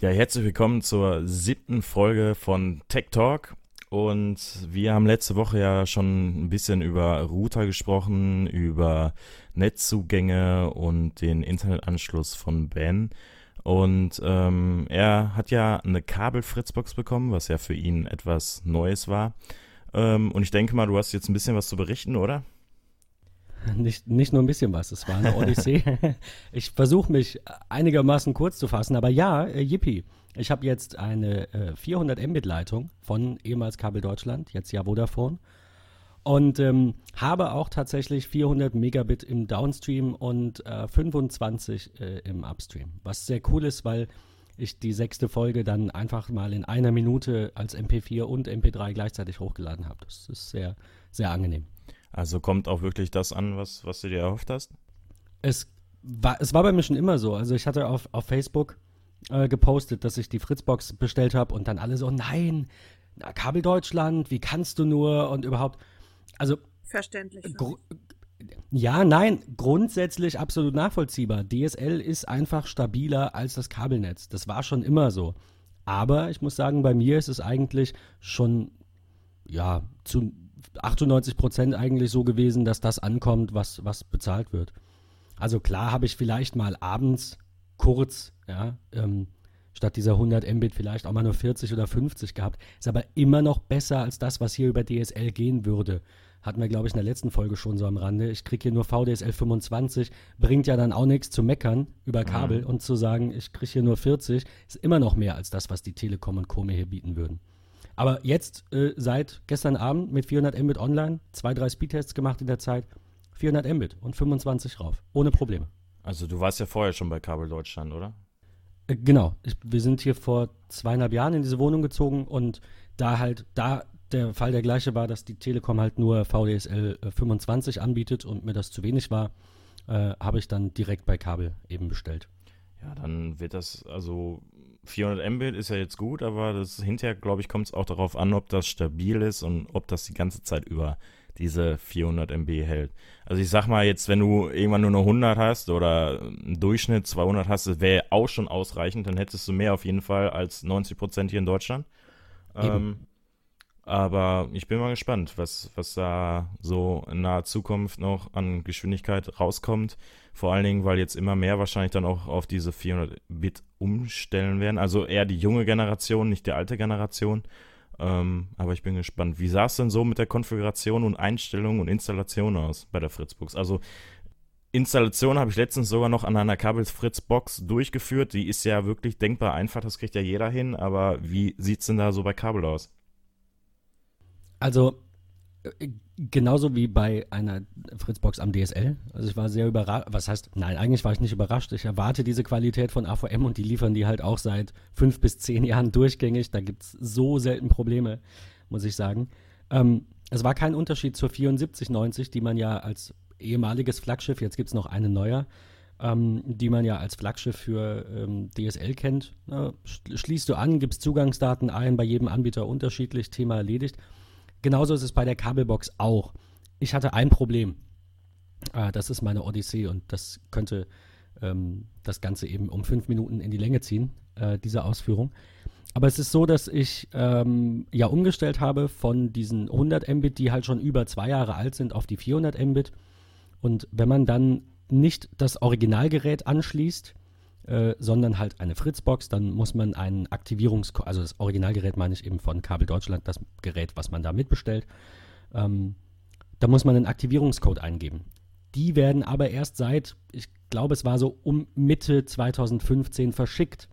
Ja, herzlich willkommen zur siebten Folge von Tech Talk. Und wir haben letzte Woche ja schon ein bisschen über Router gesprochen, über Netzzugänge und den Internetanschluss von Ben. Und ähm, er hat ja eine Kabel-Fritzbox bekommen, was ja für ihn etwas Neues war. Ähm, und ich denke mal, du hast jetzt ein bisschen was zu berichten, oder? Nicht, nicht nur ein bisschen was, es war eine Odyssee. ich versuche mich einigermaßen kurz zu fassen, aber ja, äh, yippie. Ich habe jetzt eine äh, 400 Mbit-Leitung von ehemals Kabel Deutschland, jetzt ja Vodafone. Und ähm, habe auch tatsächlich 400 Megabit im Downstream und äh, 25 äh, im Upstream. Was sehr cool ist, weil ich die sechste Folge dann einfach mal in einer Minute als MP4 und MP3 gleichzeitig hochgeladen habe. Das ist sehr, sehr angenehm. Also kommt auch wirklich das an, was, was du dir erhofft hast? Es war, es war bei mir schon immer so. Also ich hatte auf, auf Facebook äh, gepostet, dass ich die Fritzbox bestellt habe und dann alle so, nein, na, Kabel Deutschland, wie kannst du nur und überhaupt. Also. Verständlich. Ja, nein, grundsätzlich absolut nachvollziehbar. DSL ist einfach stabiler als das Kabelnetz. Das war schon immer so. Aber ich muss sagen, bei mir ist es eigentlich schon, ja, zu 98 Prozent eigentlich so gewesen, dass das ankommt, was, was bezahlt wird. Also klar habe ich vielleicht mal abends kurz, ja, ähm, statt dieser 100 Mbit vielleicht auch mal nur 40 oder 50 gehabt. Ist aber immer noch besser als das, was hier über DSL gehen würde. Hatten wir, glaube ich, in der letzten Folge schon so am Rande. Ich kriege hier nur VDSL 25. Bringt ja dann auch nichts zu meckern über Kabel mhm. und zu sagen, ich kriege hier nur 40. Ist immer noch mehr als das, was die Telekom und Co. mir hier bieten würden. Aber jetzt äh, seit gestern Abend mit 400 Mbit online, zwei, drei Speedtests gemacht in der Zeit, 400 Mbit und 25 rauf, ohne Probleme. Also du warst ja vorher schon bei Kabel Deutschland, oder? Äh, genau. Ich, wir sind hier vor zweieinhalb Jahren in diese Wohnung gezogen und da halt, da der Fall der gleiche war, dass die Telekom halt nur VDSL 25 äh, anbietet und mir das zu wenig war, äh, habe ich dann direkt bei Kabel eben bestellt. Ja, dann wird das, also 400 Mbit ist ja jetzt gut, aber das hinterher, glaube ich, kommt es auch darauf an, ob das stabil ist und ob das die ganze Zeit über diese 400 MB hält. Also ich sag mal jetzt, wenn du irgendwann nur noch 100 hast oder im Durchschnitt 200 hast, das wäre auch schon ausreichend, dann hättest du mehr auf jeden Fall als 90 Prozent hier in Deutschland. Ähm, aber ich bin mal gespannt, was, was da so in naher Zukunft noch an Geschwindigkeit rauskommt. Vor allen Dingen, weil jetzt immer mehr wahrscheinlich dann auch auf diese 400 Bit umstellen werden. Also eher die junge Generation, nicht die alte Generation. Ähm, aber ich bin gespannt. Wie sah es denn so mit der Konfiguration und Einstellung und Installation aus bei der Fritzbox? Also Installation habe ich letztens sogar noch an einer Kabel-Fritz-Box durchgeführt. Die ist ja wirklich denkbar einfach, das kriegt ja jeder hin. Aber wie sieht es denn da so bei Kabel aus? Also äh, genauso wie bei einer Fritzbox am DSL. Also ich war sehr überrascht. Was heißt, nein, eigentlich war ich nicht überrascht. Ich erwarte diese Qualität von AVM und die liefern die halt auch seit fünf bis zehn Jahren durchgängig. Da gibt es so selten Probleme, muss ich sagen. Ähm, es war kein Unterschied zur 7490, die man ja als ehemaliges Flaggschiff, jetzt gibt es noch eine neuer, ähm, die man ja als Flaggschiff für ähm, DSL kennt. Na, schließt du an, gibst Zugangsdaten ein, bei jedem Anbieter unterschiedlich, Thema erledigt. Genauso ist es bei der Kabelbox auch. Ich hatte ein Problem. Äh, das ist meine Odyssee und das könnte ähm, das Ganze eben um fünf Minuten in die Länge ziehen, äh, diese Ausführung. Aber es ist so, dass ich ähm, ja umgestellt habe von diesen 100 Mbit, die halt schon über zwei Jahre alt sind, auf die 400 Mbit. Und wenn man dann nicht das Originalgerät anschließt, äh, sondern halt eine Fritzbox, dann muss man einen Aktivierungscode, also das Originalgerät meine ich eben von Kabel Deutschland, das Gerät, was man da mitbestellt, ähm, da muss man einen Aktivierungscode eingeben. Die werden aber erst seit, ich glaube, es war so um Mitte 2015 verschickt.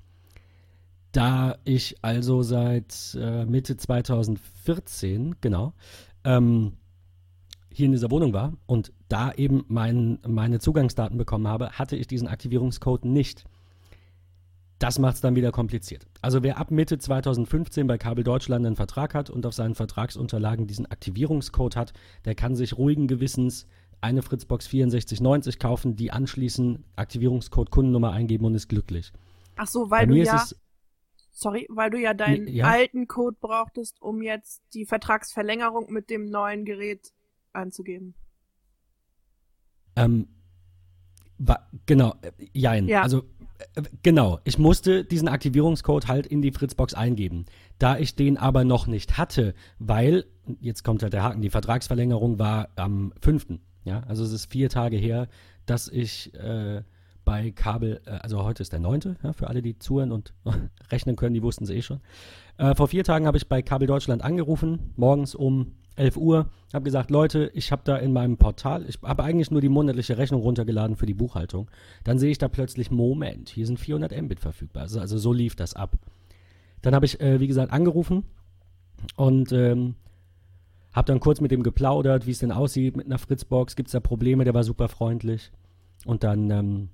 Da ich also seit äh, Mitte 2014, genau, ähm, hier in dieser Wohnung war und da eben mein, meine Zugangsdaten bekommen habe, hatte ich diesen Aktivierungscode nicht. Das macht es dann wieder kompliziert. Also wer ab Mitte 2015 bei Kabel Deutschland einen Vertrag hat und auf seinen Vertragsunterlagen diesen Aktivierungscode hat, der kann sich ruhigen Gewissens eine Fritzbox 6490 kaufen, die anschließen, Aktivierungscode Kundennummer eingeben und ist glücklich. Ach so, weil du ja sorry, weil du ja deinen ja. alten Code brauchtest, um jetzt die Vertragsverlängerung mit dem neuen Gerät einzugeben. Ähm, genau, äh, jein. Ja. Also genau, ich musste diesen Aktivierungscode halt in die Fritzbox eingeben. Da ich den aber noch nicht hatte, weil, jetzt kommt halt der Haken, die Vertragsverlängerung war am 5. Ja, also es ist vier Tage her, dass ich äh, bei Kabel, äh, also heute ist der 9., ja, für alle, die zuhören und rechnen können, die wussten es eh schon. Äh, vor vier Tagen habe ich bei Kabel Deutschland angerufen, morgens um 11 Uhr, habe gesagt, Leute, ich habe da in meinem Portal, ich habe eigentlich nur die monatliche Rechnung runtergeladen für die Buchhaltung. Dann sehe ich da plötzlich, Moment, hier sind 400 Mbit verfügbar. Also, also so lief das ab. Dann habe ich, äh, wie gesagt, angerufen und ähm, habe dann kurz mit dem geplaudert, wie es denn aussieht mit einer Fritzbox, gibt es da Probleme, der war super freundlich. Und dann ähm,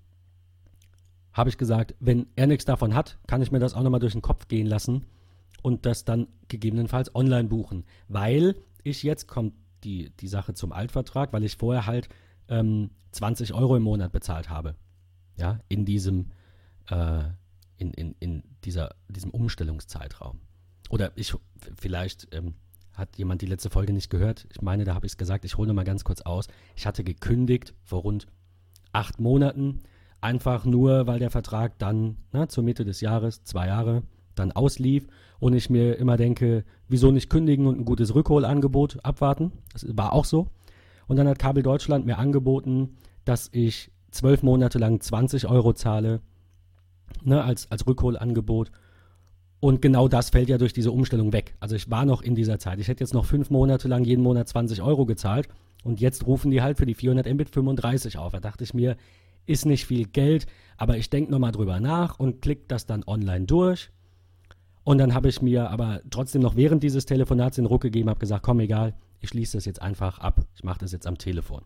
habe ich gesagt, wenn er nichts davon hat, kann ich mir das auch nochmal durch den Kopf gehen lassen und das dann gegebenenfalls online buchen. Weil ich jetzt, kommt die, die Sache zum Altvertrag, weil ich vorher halt ähm, 20 Euro im Monat bezahlt habe. Ja, in diesem, äh, in, in, in dieser, diesem Umstellungszeitraum. Oder ich, vielleicht ähm, hat jemand die letzte Folge nicht gehört. Ich meine, da habe ich es gesagt. Ich hole nur mal ganz kurz aus. Ich hatte gekündigt vor rund acht Monaten. Einfach nur, weil der Vertrag dann na, zur Mitte des Jahres, zwei Jahre, dann auslief und ich mir immer denke, wieso nicht kündigen und ein gutes Rückholangebot abwarten? Das war auch so. Und dann hat Kabel Deutschland mir angeboten, dass ich zwölf Monate lang 20 Euro zahle, ne, als, als Rückholangebot. Und genau das fällt ja durch diese Umstellung weg. Also ich war noch in dieser Zeit. Ich hätte jetzt noch fünf Monate lang jeden Monat 20 Euro gezahlt. Und jetzt rufen die halt für die 400 Mbit 35 auf. Da dachte ich mir, ist nicht viel Geld, aber ich denke nochmal drüber nach und klicke das dann online durch und dann habe ich mir aber trotzdem noch während dieses Telefonats den Ruck gegeben, habe gesagt, komm, egal, ich schließe das jetzt einfach ab. Ich mache das jetzt am Telefon.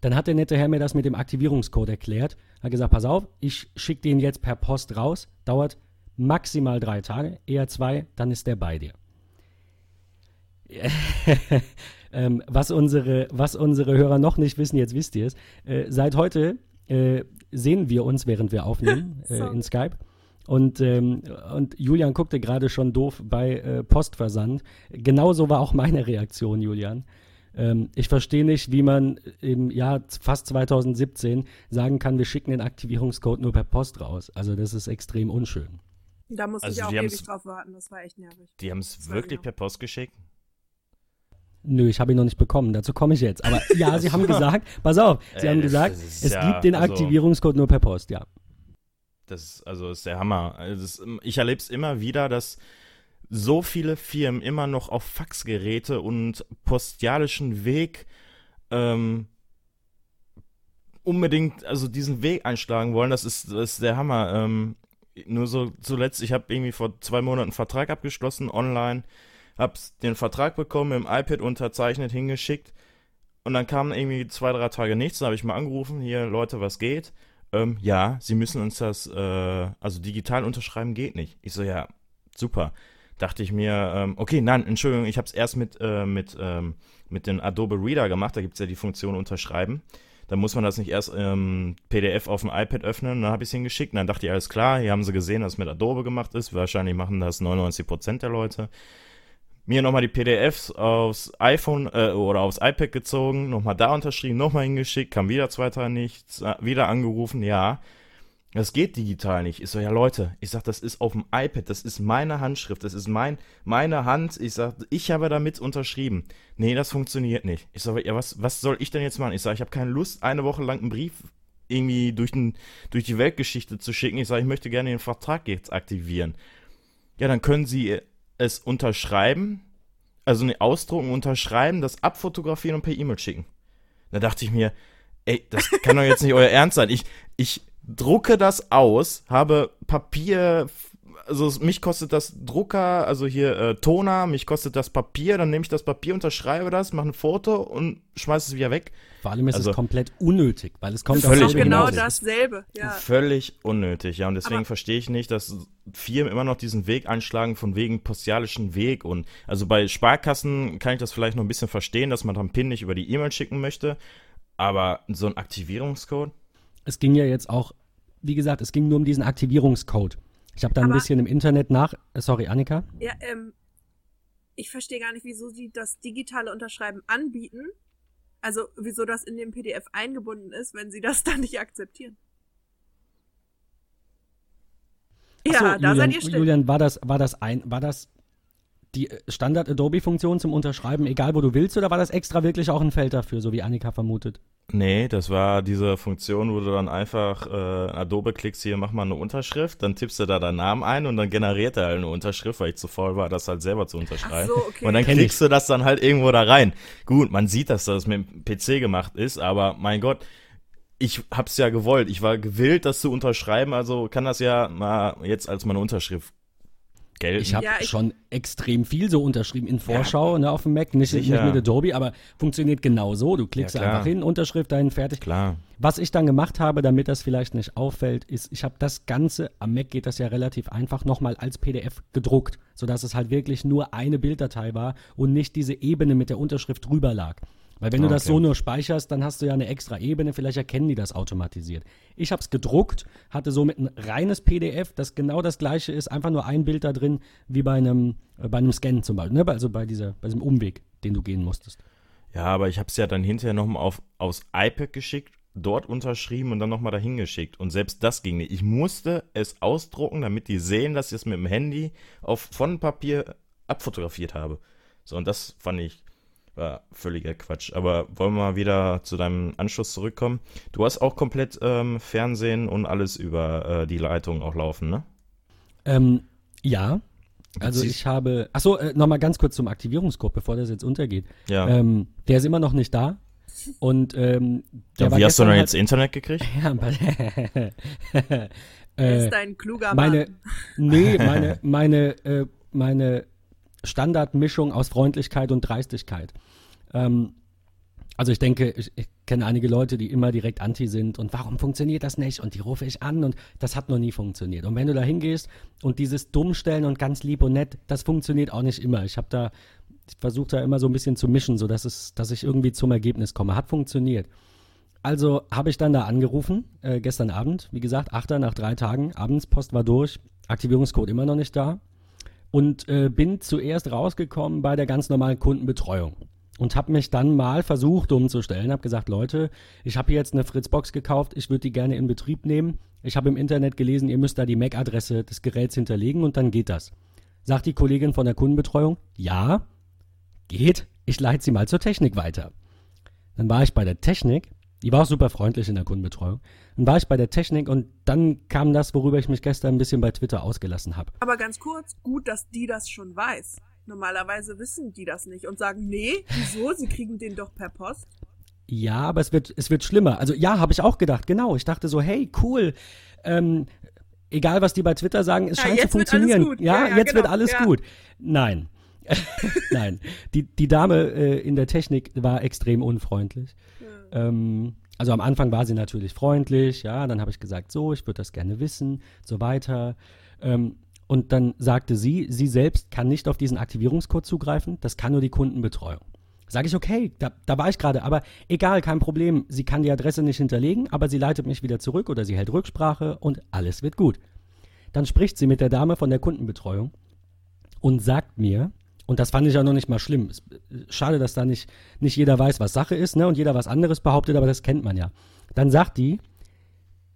Dann hat der nette Herr mir das mit dem Aktivierungscode erklärt. Hat gesagt, pass auf, ich schicke den jetzt per Post raus. Dauert maximal drei Tage, eher zwei, dann ist der bei dir. ähm, was, unsere, was unsere Hörer noch nicht wissen, jetzt wisst ihr es. Äh, seit heute äh, sehen wir uns, während wir aufnehmen äh, in Skype. Und, ähm, und Julian guckte gerade schon doof bei äh, Postversand. Genauso war auch meine Reaktion, Julian. Ähm, ich verstehe nicht, wie man im Jahr fast 2017 sagen kann, wir schicken den Aktivierungscode nur per Post raus. Also das ist extrem unschön. Da musste also ich auch ewig drauf warten, das war echt nervig. Die haben es wirklich genau. per Post geschickt? Nö, ich habe ihn noch nicht bekommen. Dazu komme ich jetzt. Aber ja, sie haben gesagt, pass auf, sie Ey, haben gesagt, es ja, gibt den also Aktivierungscode nur per Post, ja. Das ist, also ist der Hammer. Also ist, ich erlebe es immer wieder, dass so viele Firmen immer noch auf Faxgeräte und postialischen Weg ähm, unbedingt also diesen Weg einschlagen wollen. Das ist, das ist der Hammer. Ähm, nur so zuletzt, ich habe irgendwie vor zwei Monaten einen Vertrag abgeschlossen online, habe den Vertrag bekommen, im iPad unterzeichnet, hingeschickt und dann kam irgendwie zwei, drei Tage nichts. Da habe ich mal angerufen, hier Leute, was geht? Ähm, ja, Sie müssen uns das, äh, also digital unterschreiben geht nicht. Ich so, ja, super. Dachte ich mir, ähm, okay, nein, Entschuldigung, ich habe es erst mit, äh, mit, ähm, mit dem Adobe Reader gemacht, da gibt es ja die Funktion unterschreiben. Da muss man das nicht erst ähm, PDF auf dem iPad öffnen dann habe ich es hingeschickt. Und dann dachte ich, alles klar, hier haben sie gesehen, dass es mit Adobe gemacht ist. Wahrscheinlich machen das 99% der Leute mir nochmal die PDFs aufs iPhone äh, oder aufs iPad gezogen, nochmal da unterschrieben, nochmal hingeschickt, kam wieder zwei Tage nichts, äh, wieder angerufen, ja. Das geht digital nicht. Ich so, ja Leute, ich sag, das ist auf dem iPad, das ist meine Handschrift, das ist mein, meine Hand. Ich sag, ich habe damit unterschrieben. Nee, das funktioniert nicht. Ich sag, ja, was, was soll ich denn jetzt machen? Ich sag, ich habe keine Lust, eine Woche lang einen Brief irgendwie durch, den, durch die Weltgeschichte zu schicken. Ich sage, ich möchte gerne den Vertrag jetzt aktivieren. Ja, dann können Sie es unterschreiben, also ne, ausdrucken, unterschreiben, das abfotografieren und per E-Mail schicken. Da dachte ich mir, ey, das kann doch jetzt nicht euer Ernst sein. Ich, ich drucke das aus, habe Papier, also mich kostet das Drucker, also hier äh, Toner, mich kostet das Papier, dann nehme ich das Papier, unterschreibe das, mache ein Foto und schmeiße es wieder weg. Vor allem ist also, es komplett unnötig, weil es kommt völlig genau dasselbe. Ja. Völlig unnötig, ja. Und deswegen Aber verstehe ich nicht, dass Firmen immer noch diesen Weg einschlagen von wegen postialischen Weg. Und also bei Sparkassen kann ich das vielleicht noch ein bisschen verstehen, dass man dann PIN nicht über die E-Mail schicken möchte. Aber so ein Aktivierungscode? Es ging ja jetzt auch, wie gesagt, es ging nur um diesen Aktivierungscode. Ich habe da ein bisschen im Internet nach. Äh, sorry, Annika. Ja, ähm, ich verstehe gar nicht, wieso sie das digitale Unterschreiben anbieten. Also, wieso das in dem PDF eingebunden ist, wenn sie das dann nicht akzeptieren. Ja, Achso, da Julian, seid ihr still. Julian, war das, war das ein, war das die Standard Adobe-Funktion zum Unterschreiben, egal wo du willst, oder war das extra wirklich auch ein Feld dafür, so wie Annika vermutet? Nee, das war diese Funktion, wo du dann einfach äh, Adobe klickst, hier mach mal eine Unterschrift, dann tippst du da deinen Namen ein und dann generiert er halt eine Unterschrift, weil ich zu faul war, das halt selber zu unterschreiben. So, okay. Und dann klickst du das dann halt irgendwo da rein. Gut, man sieht, dass das mit dem PC gemacht ist, aber mein Gott, ich hab's ja gewollt. Ich war gewillt, das zu unterschreiben, also kann das ja mal jetzt als meine Unterschrift gelten. Ich habe ja, schon extrem viel so unterschrieben in Vorschau ja, ne, auf dem Mac, nicht, nicht, mit Adobe, aber funktioniert genauso. Du klickst ja, einfach hin, Unterschrift dahin, fertig. Klar. Was ich dann gemacht habe, damit das vielleicht nicht auffällt, ist, ich habe das Ganze, am Mac geht das ja relativ einfach, nochmal als PDF gedruckt, sodass es halt wirklich nur eine Bilddatei war und nicht diese Ebene mit der Unterschrift drüber lag. Weil wenn du okay. das so nur speicherst, dann hast du ja eine extra Ebene, vielleicht erkennen die das automatisiert. Ich habe es gedruckt, hatte somit ein reines PDF, das genau das gleiche ist, einfach nur ein Bild da drin, wie bei einem, äh, bei einem Scan zum Beispiel, ne? also bei, dieser, bei diesem Umweg, den du gehen musstest. Ja, aber ich habe es ja dann hinterher nochmal auf, aufs iPad geschickt, dort unterschrieben und dann nochmal dahin geschickt. Und selbst das ging nicht. Ich musste es ausdrucken, damit die sehen, dass ich es mit dem Handy auf, von Papier abfotografiert habe. So, und das fand ich war völliger Quatsch. Aber wollen wir mal wieder zu deinem Anschluss zurückkommen? Du hast auch komplett ähm, Fernsehen und alles über äh, die Leitung auch laufen, ne? Ähm, ja. Also ich habe. Achso, äh, nochmal ganz kurz zum Aktivierungscode, bevor das jetzt untergeht. Ja. Ähm, der ist immer noch nicht da. Und ähm, ja, wie hast du denn halt, jetzt Internet gekriegt? Ja, äh, ist ein kluger meine, Mann. Nee, meine, meine, äh, meine Standardmischung aus Freundlichkeit und Dreistigkeit. Ähm, also ich denke, ich, ich, kenne einige Leute, die immer direkt anti sind und warum funktioniert das nicht und die rufe ich an und das hat noch nie funktioniert. Und wenn du da hingehst und dieses Dummstellen und ganz lieb und nett, das funktioniert auch nicht immer. Ich habe da, ich versuche da immer so ein bisschen zu mischen, so dass es, dass ich irgendwie zum Ergebnis komme. Hat funktioniert. Also habe ich dann da angerufen, äh, gestern Abend, wie gesagt, Achter nach drei Tagen, Abendspost war durch, Aktivierungscode immer noch nicht da und äh, bin zuerst rausgekommen bei der ganz normalen Kundenbetreuung und habe mich dann mal versucht umzustellen, habe gesagt, Leute, ich habe hier jetzt eine Fritzbox gekauft, ich würde die gerne in Betrieb nehmen. Ich habe im Internet gelesen, ihr müsst da die MAC-Adresse des Geräts hinterlegen und dann geht das. Sagt die Kollegin von der Kundenbetreuung, ja, geht, ich leite sie mal zur Technik weiter. Dann war ich bei der Technik die war auch super freundlich in der Kundenbetreuung. Dann war ich bei der Technik und dann kam das, worüber ich mich gestern ein bisschen bei Twitter ausgelassen habe. Aber ganz kurz, gut, dass die das schon weiß. Normalerweise wissen die das nicht und sagen, nee, wieso? Sie kriegen den doch per Post. Ja, aber es wird, es wird schlimmer. Also ja, habe ich auch gedacht, genau. Ich dachte so, hey, cool. Ähm, egal, was die bei Twitter sagen, es ja, scheint zu funktionieren. Ja, ja, jetzt genau. wird alles gut. Nein. Nein. Die, die Dame äh, in der Technik war extrem unfreundlich. Ähm, also am Anfang war sie natürlich freundlich, ja, dann habe ich gesagt, so, ich würde das gerne wissen, so weiter. Ähm, und dann sagte sie, sie selbst kann nicht auf diesen Aktivierungscode zugreifen, das kann nur die Kundenbetreuung. Sage ich, okay, da, da war ich gerade, aber egal, kein Problem. Sie kann die Adresse nicht hinterlegen, aber sie leitet mich wieder zurück oder sie hält Rücksprache und alles wird gut. Dann spricht sie mit der Dame von der Kundenbetreuung und sagt mir, und das fand ich ja noch nicht mal schlimm. Schade, dass da nicht, nicht jeder weiß, was Sache ist, ne? Und jeder was anderes behauptet, aber das kennt man ja. Dann sagt die,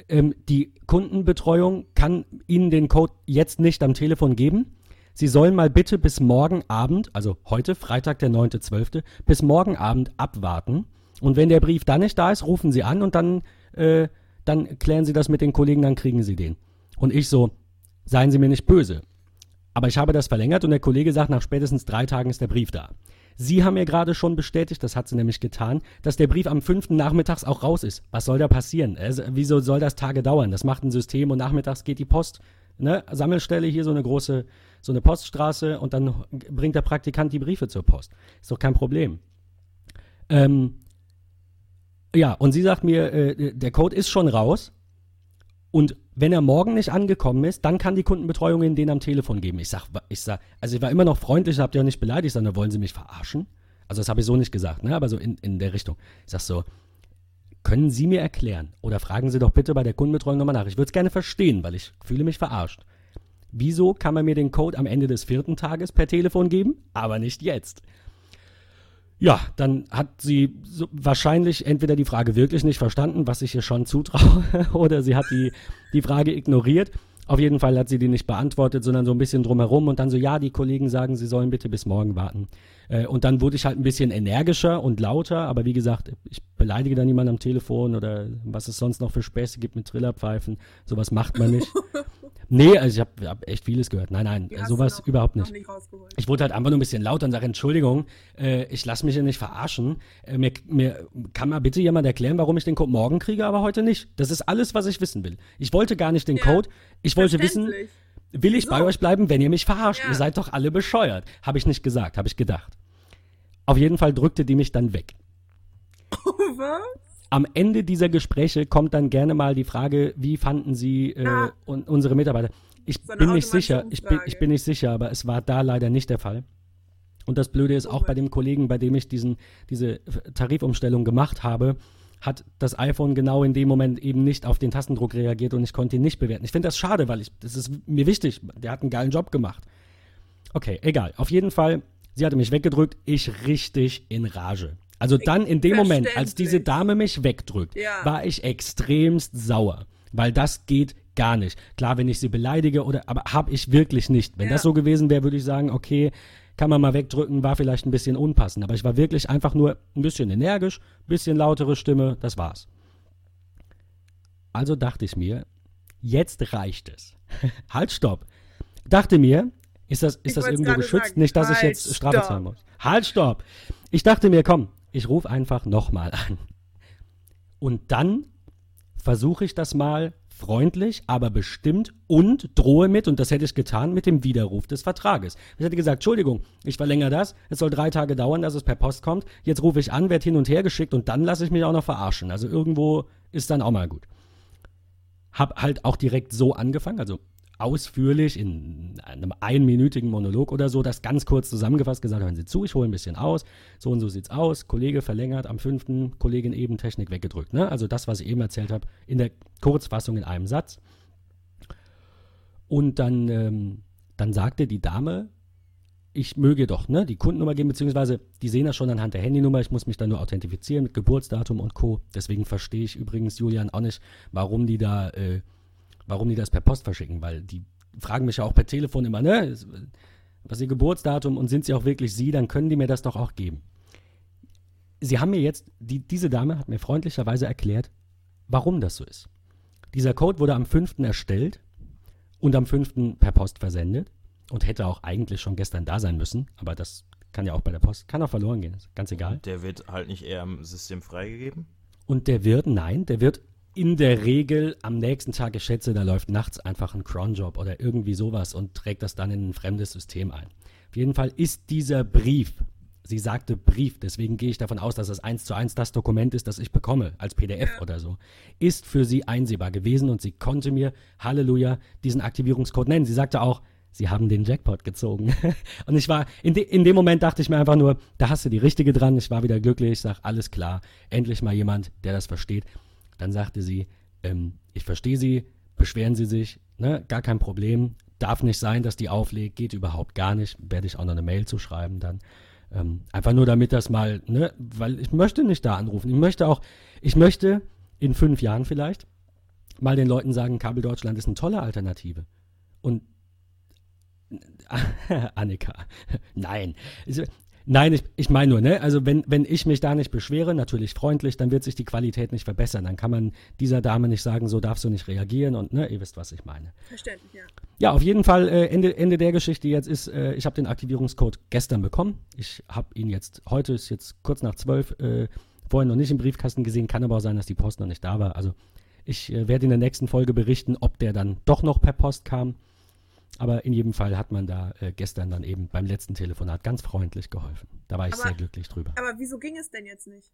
ähm, die Kundenbetreuung kann Ihnen den Code jetzt nicht am Telefon geben. Sie sollen mal bitte bis morgen Abend, also heute, Freitag, der 9.12., bis morgen Abend abwarten. Und wenn der Brief dann nicht da ist, rufen Sie an und dann, äh, dann klären Sie das mit den Kollegen, dann kriegen Sie den. Und ich so, seien Sie mir nicht böse. Aber ich habe das verlängert und der Kollege sagt, nach spätestens drei Tagen ist der Brief da. Sie haben mir gerade schon bestätigt, das hat sie nämlich getan, dass der Brief am fünften Nachmittags auch raus ist. Was soll da passieren? Also, wieso soll das Tage dauern? Das macht ein System und nachmittags geht die Post. Ne? Sammelstelle hier so eine große, so eine Poststraße und dann bringt der Praktikant die Briefe zur Post. Ist doch kein Problem. Ähm, ja, und sie sagt mir, äh, der Code ist schon raus. Und wenn er morgen nicht angekommen ist, dann kann die Kundenbetreuung ihn den am Telefon geben. Ich sag, ich sag, also ich war immer noch freundlich, habt ihr auch nicht beleidigt, sondern wollen sie mich verarschen? Also das habe ich so nicht gesagt, ne? aber so in, in der Richtung. Ich sag so, können Sie mir erklären oder fragen Sie doch bitte bei der Kundenbetreuung nochmal nach. Ich würde es gerne verstehen, weil ich fühle mich verarscht. Wieso kann man mir den Code am Ende des vierten Tages per Telefon geben, aber nicht jetzt? Ja, dann hat sie so wahrscheinlich entweder die Frage wirklich nicht verstanden, was ich ihr schon zutraue, oder sie hat die, die Frage ignoriert. Auf jeden Fall hat sie die nicht beantwortet, sondern so ein bisschen drumherum und dann so, ja, die Kollegen sagen, sie sollen bitte bis morgen warten. Äh, und dann wurde ich halt ein bisschen energischer und lauter, aber wie gesagt, ich beleidige da niemanden am Telefon oder was es sonst noch für Späße gibt mit Trillerpfeifen. Sowas macht man nicht. nee, also ich habe hab echt vieles gehört. Nein, nein, die sowas noch, überhaupt nicht. nicht ich wurde halt einfach nur ein bisschen lauter und sage, Entschuldigung, äh, ich lasse mich hier nicht verarschen. Äh, mir, mir kann mal bitte jemand erklären, warum ich den Code morgen kriege, aber heute nicht. Das ist alles, was ich wissen will. Ich wollte gar nicht den ja, Code. Ich wollte wissen, will ich so. bei euch bleiben, wenn ihr mich verarscht? Ja. Ihr seid doch alle bescheuert. Habe ich nicht gesagt, habe ich gedacht. Auf jeden Fall drückte die mich dann weg. Was? Am Ende dieser Gespräche kommt dann gerne mal die Frage, wie fanden Sie äh, ah. un unsere Mitarbeiter? Ich so bin nicht sicher, ich bin, ich bin nicht sicher, aber es war da leider nicht der Fall. Und das Blöde ist auch bei dem Kollegen, bei dem ich diesen, diese Tarifumstellung gemacht habe, hat das iPhone genau in dem Moment eben nicht auf den Tastendruck reagiert und ich konnte ihn nicht bewerten. Ich finde das schade, weil ich, das ist mir wichtig. Der hat einen geilen Job gemacht. Okay, egal. Auf jeden Fall Sie hatte mich weggedrückt, ich richtig in Rage. Also dann in dem Moment, als diese Dame mich wegdrückt, ja. war ich extremst sauer, weil das geht gar nicht. Klar, wenn ich sie beleidige oder, aber habe ich wirklich nicht. Wenn ja. das so gewesen wäre, würde ich sagen, okay, kann man mal wegdrücken, war vielleicht ein bisschen unpassend. Aber ich war wirklich einfach nur ein bisschen energisch, ein bisschen lautere Stimme, das war's. Also dachte ich mir, jetzt reicht es. halt, stopp. Dachte mir, ist das, ist das irgendwo geschützt? Sagen, nicht, dass halt, ich jetzt Strafe zahlen muss. Halt, stopp! Ich dachte mir, komm, ich rufe einfach nochmal an. Und dann versuche ich das mal freundlich, aber bestimmt und drohe mit, und das hätte ich getan, mit dem Widerruf des Vertrages. Ich hätte gesagt, Entschuldigung, ich verlängere das, es soll drei Tage dauern, dass es per Post kommt, jetzt rufe ich an, werde hin und her geschickt und dann lasse ich mich auch noch verarschen. Also irgendwo ist dann auch mal gut. Hab halt auch direkt so angefangen, also ausführlich in einem einminütigen Monolog oder so das ganz kurz zusammengefasst gesagt, hören Sie zu, ich hole ein bisschen aus, so und so sieht's aus, Kollege verlängert, am fünften Kollegin eben Technik weggedrückt. Ne? Also das, was ich eben erzählt habe, in der Kurzfassung in einem Satz. Und dann, ähm, dann sagte die Dame, ich möge doch ne, die Kundennummer geben, beziehungsweise die sehen das schon anhand der Handynummer. Ich muss mich dann nur authentifizieren mit Geburtsdatum und Co. Deswegen verstehe ich übrigens, Julian, auch nicht, warum die da äh, warum die das per Post verschicken, weil die fragen mich ja auch per Telefon immer, ne, was ist ihr Geburtsdatum und sind sie auch wirklich sie, dann können die mir das doch auch geben. Sie haben mir jetzt, die, diese Dame hat mir freundlicherweise erklärt, warum das so ist. Dieser Code wurde am 5. erstellt und am 5. per Post versendet und hätte auch eigentlich schon gestern da sein müssen, aber das kann ja auch bei der Post, kann auch verloren gehen, ist ganz egal. Der wird halt nicht eher im System freigegeben? Und der wird, nein, der wird in der Regel am nächsten Tag, ich schätze, da läuft nachts einfach ein Cronjob oder irgendwie sowas und trägt das dann in ein fremdes System ein. Auf jeden Fall ist dieser Brief, sie sagte Brief, deswegen gehe ich davon aus, dass das eins zu eins das Dokument ist, das ich bekomme, als PDF oder so, ist für sie einsehbar gewesen und sie konnte mir, Halleluja, diesen Aktivierungscode nennen. Sie sagte auch, sie haben den Jackpot gezogen. und ich war, in, de, in, dem Moment dachte ich mir einfach nur, da hast du die richtige dran. Ich war wieder glücklich, ich sage, alles klar, endlich mal jemand, der das versteht. Dann sagte sie, ähm, ich verstehe Sie, beschweren Sie sich, ne, gar kein Problem, darf nicht sein, dass die auflegt, geht überhaupt gar nicht, werde ich auch noch eine Mail zu schreiben dann. Ähm, einfach nur damit das mal, ne, weil ich möchte nicht da anrufen. Ich möchte auch, ich möchte in fünf Jahren vielleicht mal den Leuten sagen, Kabel Deutschland ist eine tolle Alternative. Und Annika, nein. Nein, ich, ich meine nur, ne? Also wenn, wenn ich mich da nicht beschwere, natürlich freundlich, dann wird sich die Qualität nicht verbessern. Dann kann man dieser Dame nicht sagen, so darfst du nicht reagieren und ne, ihr wisst, was ich meine. Verständlich, ja. Ja, auf jeden Fall, äh, Ende, Ende der Geschichte jetzt ist, äh, ich habe den Aktivierungscode gestern bekommen. Ich habe ihn jetzt, heute ist jetzt kurz nach zwölf, äh, vorhin noch nicht im Briefkasten gesehen, kann aber auch sein, dass die Post noch nicht da war. Also ich äh, werde in der nächsten Folge berichten, ob der dann doch noch per Post kam. Aber in jedem Fall hat man da äh, gestern dann eben beim letzten Telefonat ganz freundlich geholfen. Da war ich aber, sehr glücklich drüber. Aber wieso ging es denn jetzt nicht?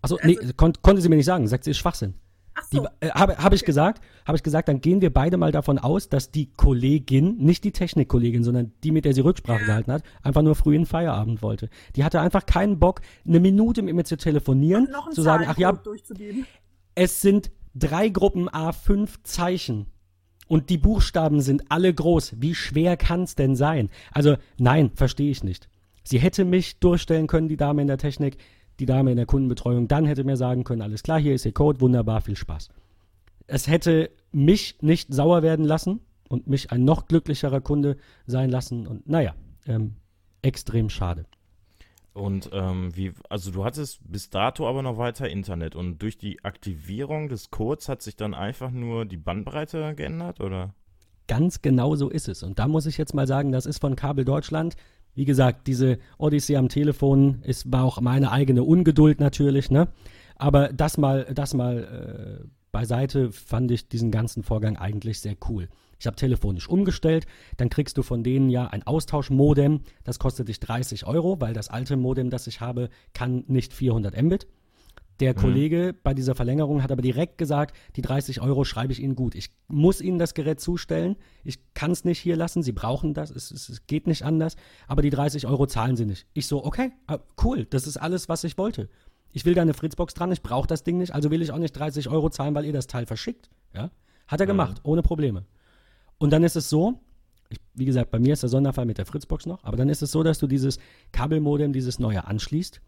Achso, also, nee, kon konnte sie mir nicht sagen. Sagt sie, ist Schwachsinn. Ach so. Äh, habe hab ich gesagt, habe ich gesagt, dann gehen wir beide mal davon aus, dass die Kollegin, nicht die Technikkollegin, sondern die, mit der sie Rücksprache ja. gehalten hat, einfach nur früh in Feierabend wollte. Die hatte einfach keinen Bock, eine Minute mit mir zu telefonieren, zu sagen, ach ja, es sind drei Gruppen A5 Zeichen und die Buchstaben sind alle groß. Wie schwer kann es denn sein? Also nein, verstehe ich nicht. Sie hätte mich durchstellen können, die Dame in der Technik, die Dame in der Kundenbetreuung. Dann hätte mir sagen können, alles klar, hier ist Ihr Code, wunderbar, viel Spaß. Es hätte mich nicht sauer werden lassen und mich ein noch glücklicherer Kunde sein lassen. Und naja, ähm, extrem schade. Und ähm, wie, also du hattest bis dato aber noch weiter Internet und durch die Aktivierung des Codes hat sich dann einfach nur die Bandbreite geändert, oder? Ganz genau so ist es. Und da muss ich jetzt mal sagen, das ist von Kabel Deutschland. Wie gesagt, diese Odyssey am Telefon ist, war auch meine eigene Ungeduld natürlich, ne? Aber das mal, das mal äh, beiseite fand ich diesen ganzen Vorgang eigentlich sehr cool. Ich habe telefonisch umgestellt, dann kriegst du von denen ja ein Austauschmodem, das kostet dich 30 Euro, weil das alte Modem, das ich habe, kann nicht 400 Mbit. Der mhm. Kollege bei dieser Verlängerung hat aber direkt gesagt, die 30 Euro schreibe ich Ihnen gut. Ich muss Ihnen das Gerät zustellen. Ich kann es nicht hier lassen. Sie brauchen das. Es, es, es, geht nicht anders. Aber die 30 Euro zahlen Sie nicht. Ich so, okay, ah, cool. Das ist alles, was ich wollte. Ich will da eine Fritzbox dran. Ich brauche das Ding nicht. Also will ich auch nicht 30 Euro zahlen, weil ihr das Teil verschickt. Ja? Hat er mhm. gemacht, ohne Probleme. Und dann ist es so, ich, wie gesagt, bei mir ist der Sonderfall mit der Fritzbox noch, aber dann ist es so, dass du dieses Kabelmodem, dieses neue anschließt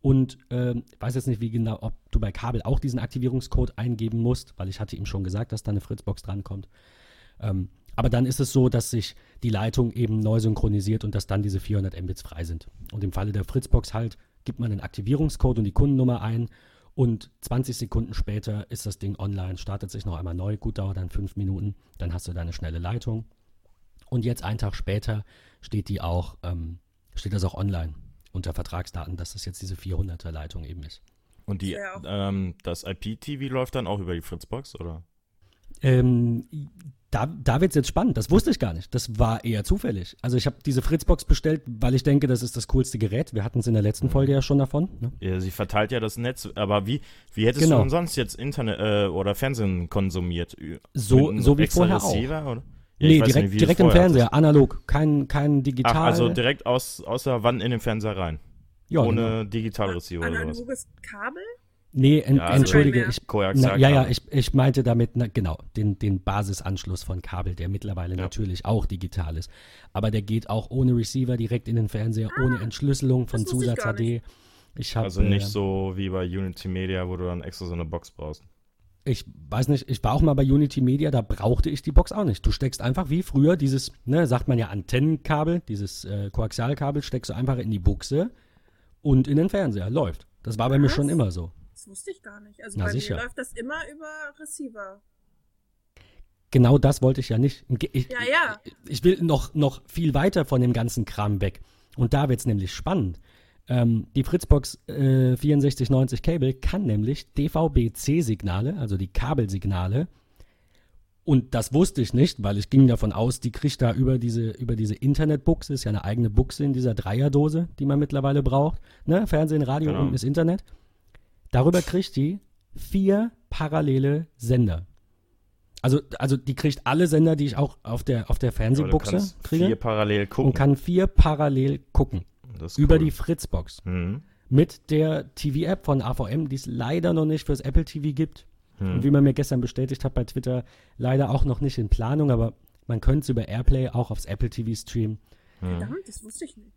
und äh, weiß jetzt nicht, wie genau, ob du bei Kabel auch diesen Aktivierungscode eingeben musst, weil ich hatte ihm schon gesagt, dass da eine Fritzbox drankommt. Ähm, aber dann ist es so, dass sich die Leitung eben neu synchronisiert und dass dann diese 400 Mbits frei sind. Und im Falle der Fritzbox halt gibt man den Aktivierungscode und die Kundennummer ein und 20 Sekunden später ist das Ding online, startet sich noch einmal neu, gut dauert dann fünf Minuten, dann hast du deine schnelle Leitung. Und jetzt einen Tag später steht die auch, ähm, steht das auch online unter Vertragsdaten, dass das jetzt diese 400er Leitung eben ist. Und die, ähm, das IPTV läuft dann auch über die Fritzbox, oder? Ähm, da, da wird es jetzt spannend. Das wusste ich gar nicht. Das war eher zufällig. Also ich habe diese Fritzbox bestellt, weil ich denke, das ist das coolste Gerät. Wir hatten es in der letzten mhm. Folge ja schon davon. Ne? Ja, sie verteilt ja das Netz. Aber wie, wie hättest genau. du denn sonst jetzt Internet äh, oder Fernsehen konsumiert? So, so wie vorher Receiver, auch. Oder? Ja, nee, direkt, nicht, direkt im Fernseher, hattest. analog, kein, kein digital. Ach, also direkt aus, aus der Wand in den Fernseher rein. Ja, Ohne genau. Digitalreceiver oder sowas. Analoges Kabel? Nee, en, ja, also entschuldige, ich, na, ja, ja, ich, ich meinte damit, na, genau, den, den Basisanschluss von Kabel, der mittlerweile ja. natürlich auch digital ist. Aber der geht auch ohne Receiver direkt in den Fernseher, ah, ohne Entschlüsselung von Zusatz HD. Ich hab, also nicht äh, so wie bei Unity Media, wo du dann extra so eine Box brauchst. Ich weiß nicht, ich war auch mal bei Unity Media, da brauchte ich die Box auch nicht. Du steckst einfach wie früher dieses, ne, sagt man ja Antennenkabel, dieses äh, Koaxialkabel, steckst du einfach in die Buchse und in den Fernseher. Läuft. Das war bei Was? mir schon immer so. Das wusste ich gar nicht. Also Na, bei sicher. mir läuft das immer über Receiver. Genau das wollte ich ja nicht. Ich, ja, ja. Ich will noch, noch viel weiter von dem ganzen Kram weg. Und da wird es nämlich spannend. Ähm, die Fritzbox äh, 6490 Cable kann nämlich DVB-C-Signale, also die Kabelsignale, und das wusste ich nicht, weil ich ging davon aus, die kriegt da über diese, über diese Internetbuchse, ist ja eine eigene Buchse in dieser Dreierdose, die man mittlerweile braucht. Ne? Fernsehen, Radio genau. und das Internet. Darüber kriegt die vier parallele Sender. Also, also die kriegt alle Sender, die ich auch auf der, auf der Fernsehbuchse kriege. Vier parallel gucken. Und kann vier parallel gucken. über cool. die Fritzbox. Mhm. Mit der TV-App von AVM, die es leider noch nicht fürs Apple TV gibt. Mhm. Und wie man mir gestern bestätigt hat bei Twitter, leider auch noch nicht in Planung, aber man könnte es über Airplay auch aufs Apple TV streamen. Mhm. Das wusste ich nicht.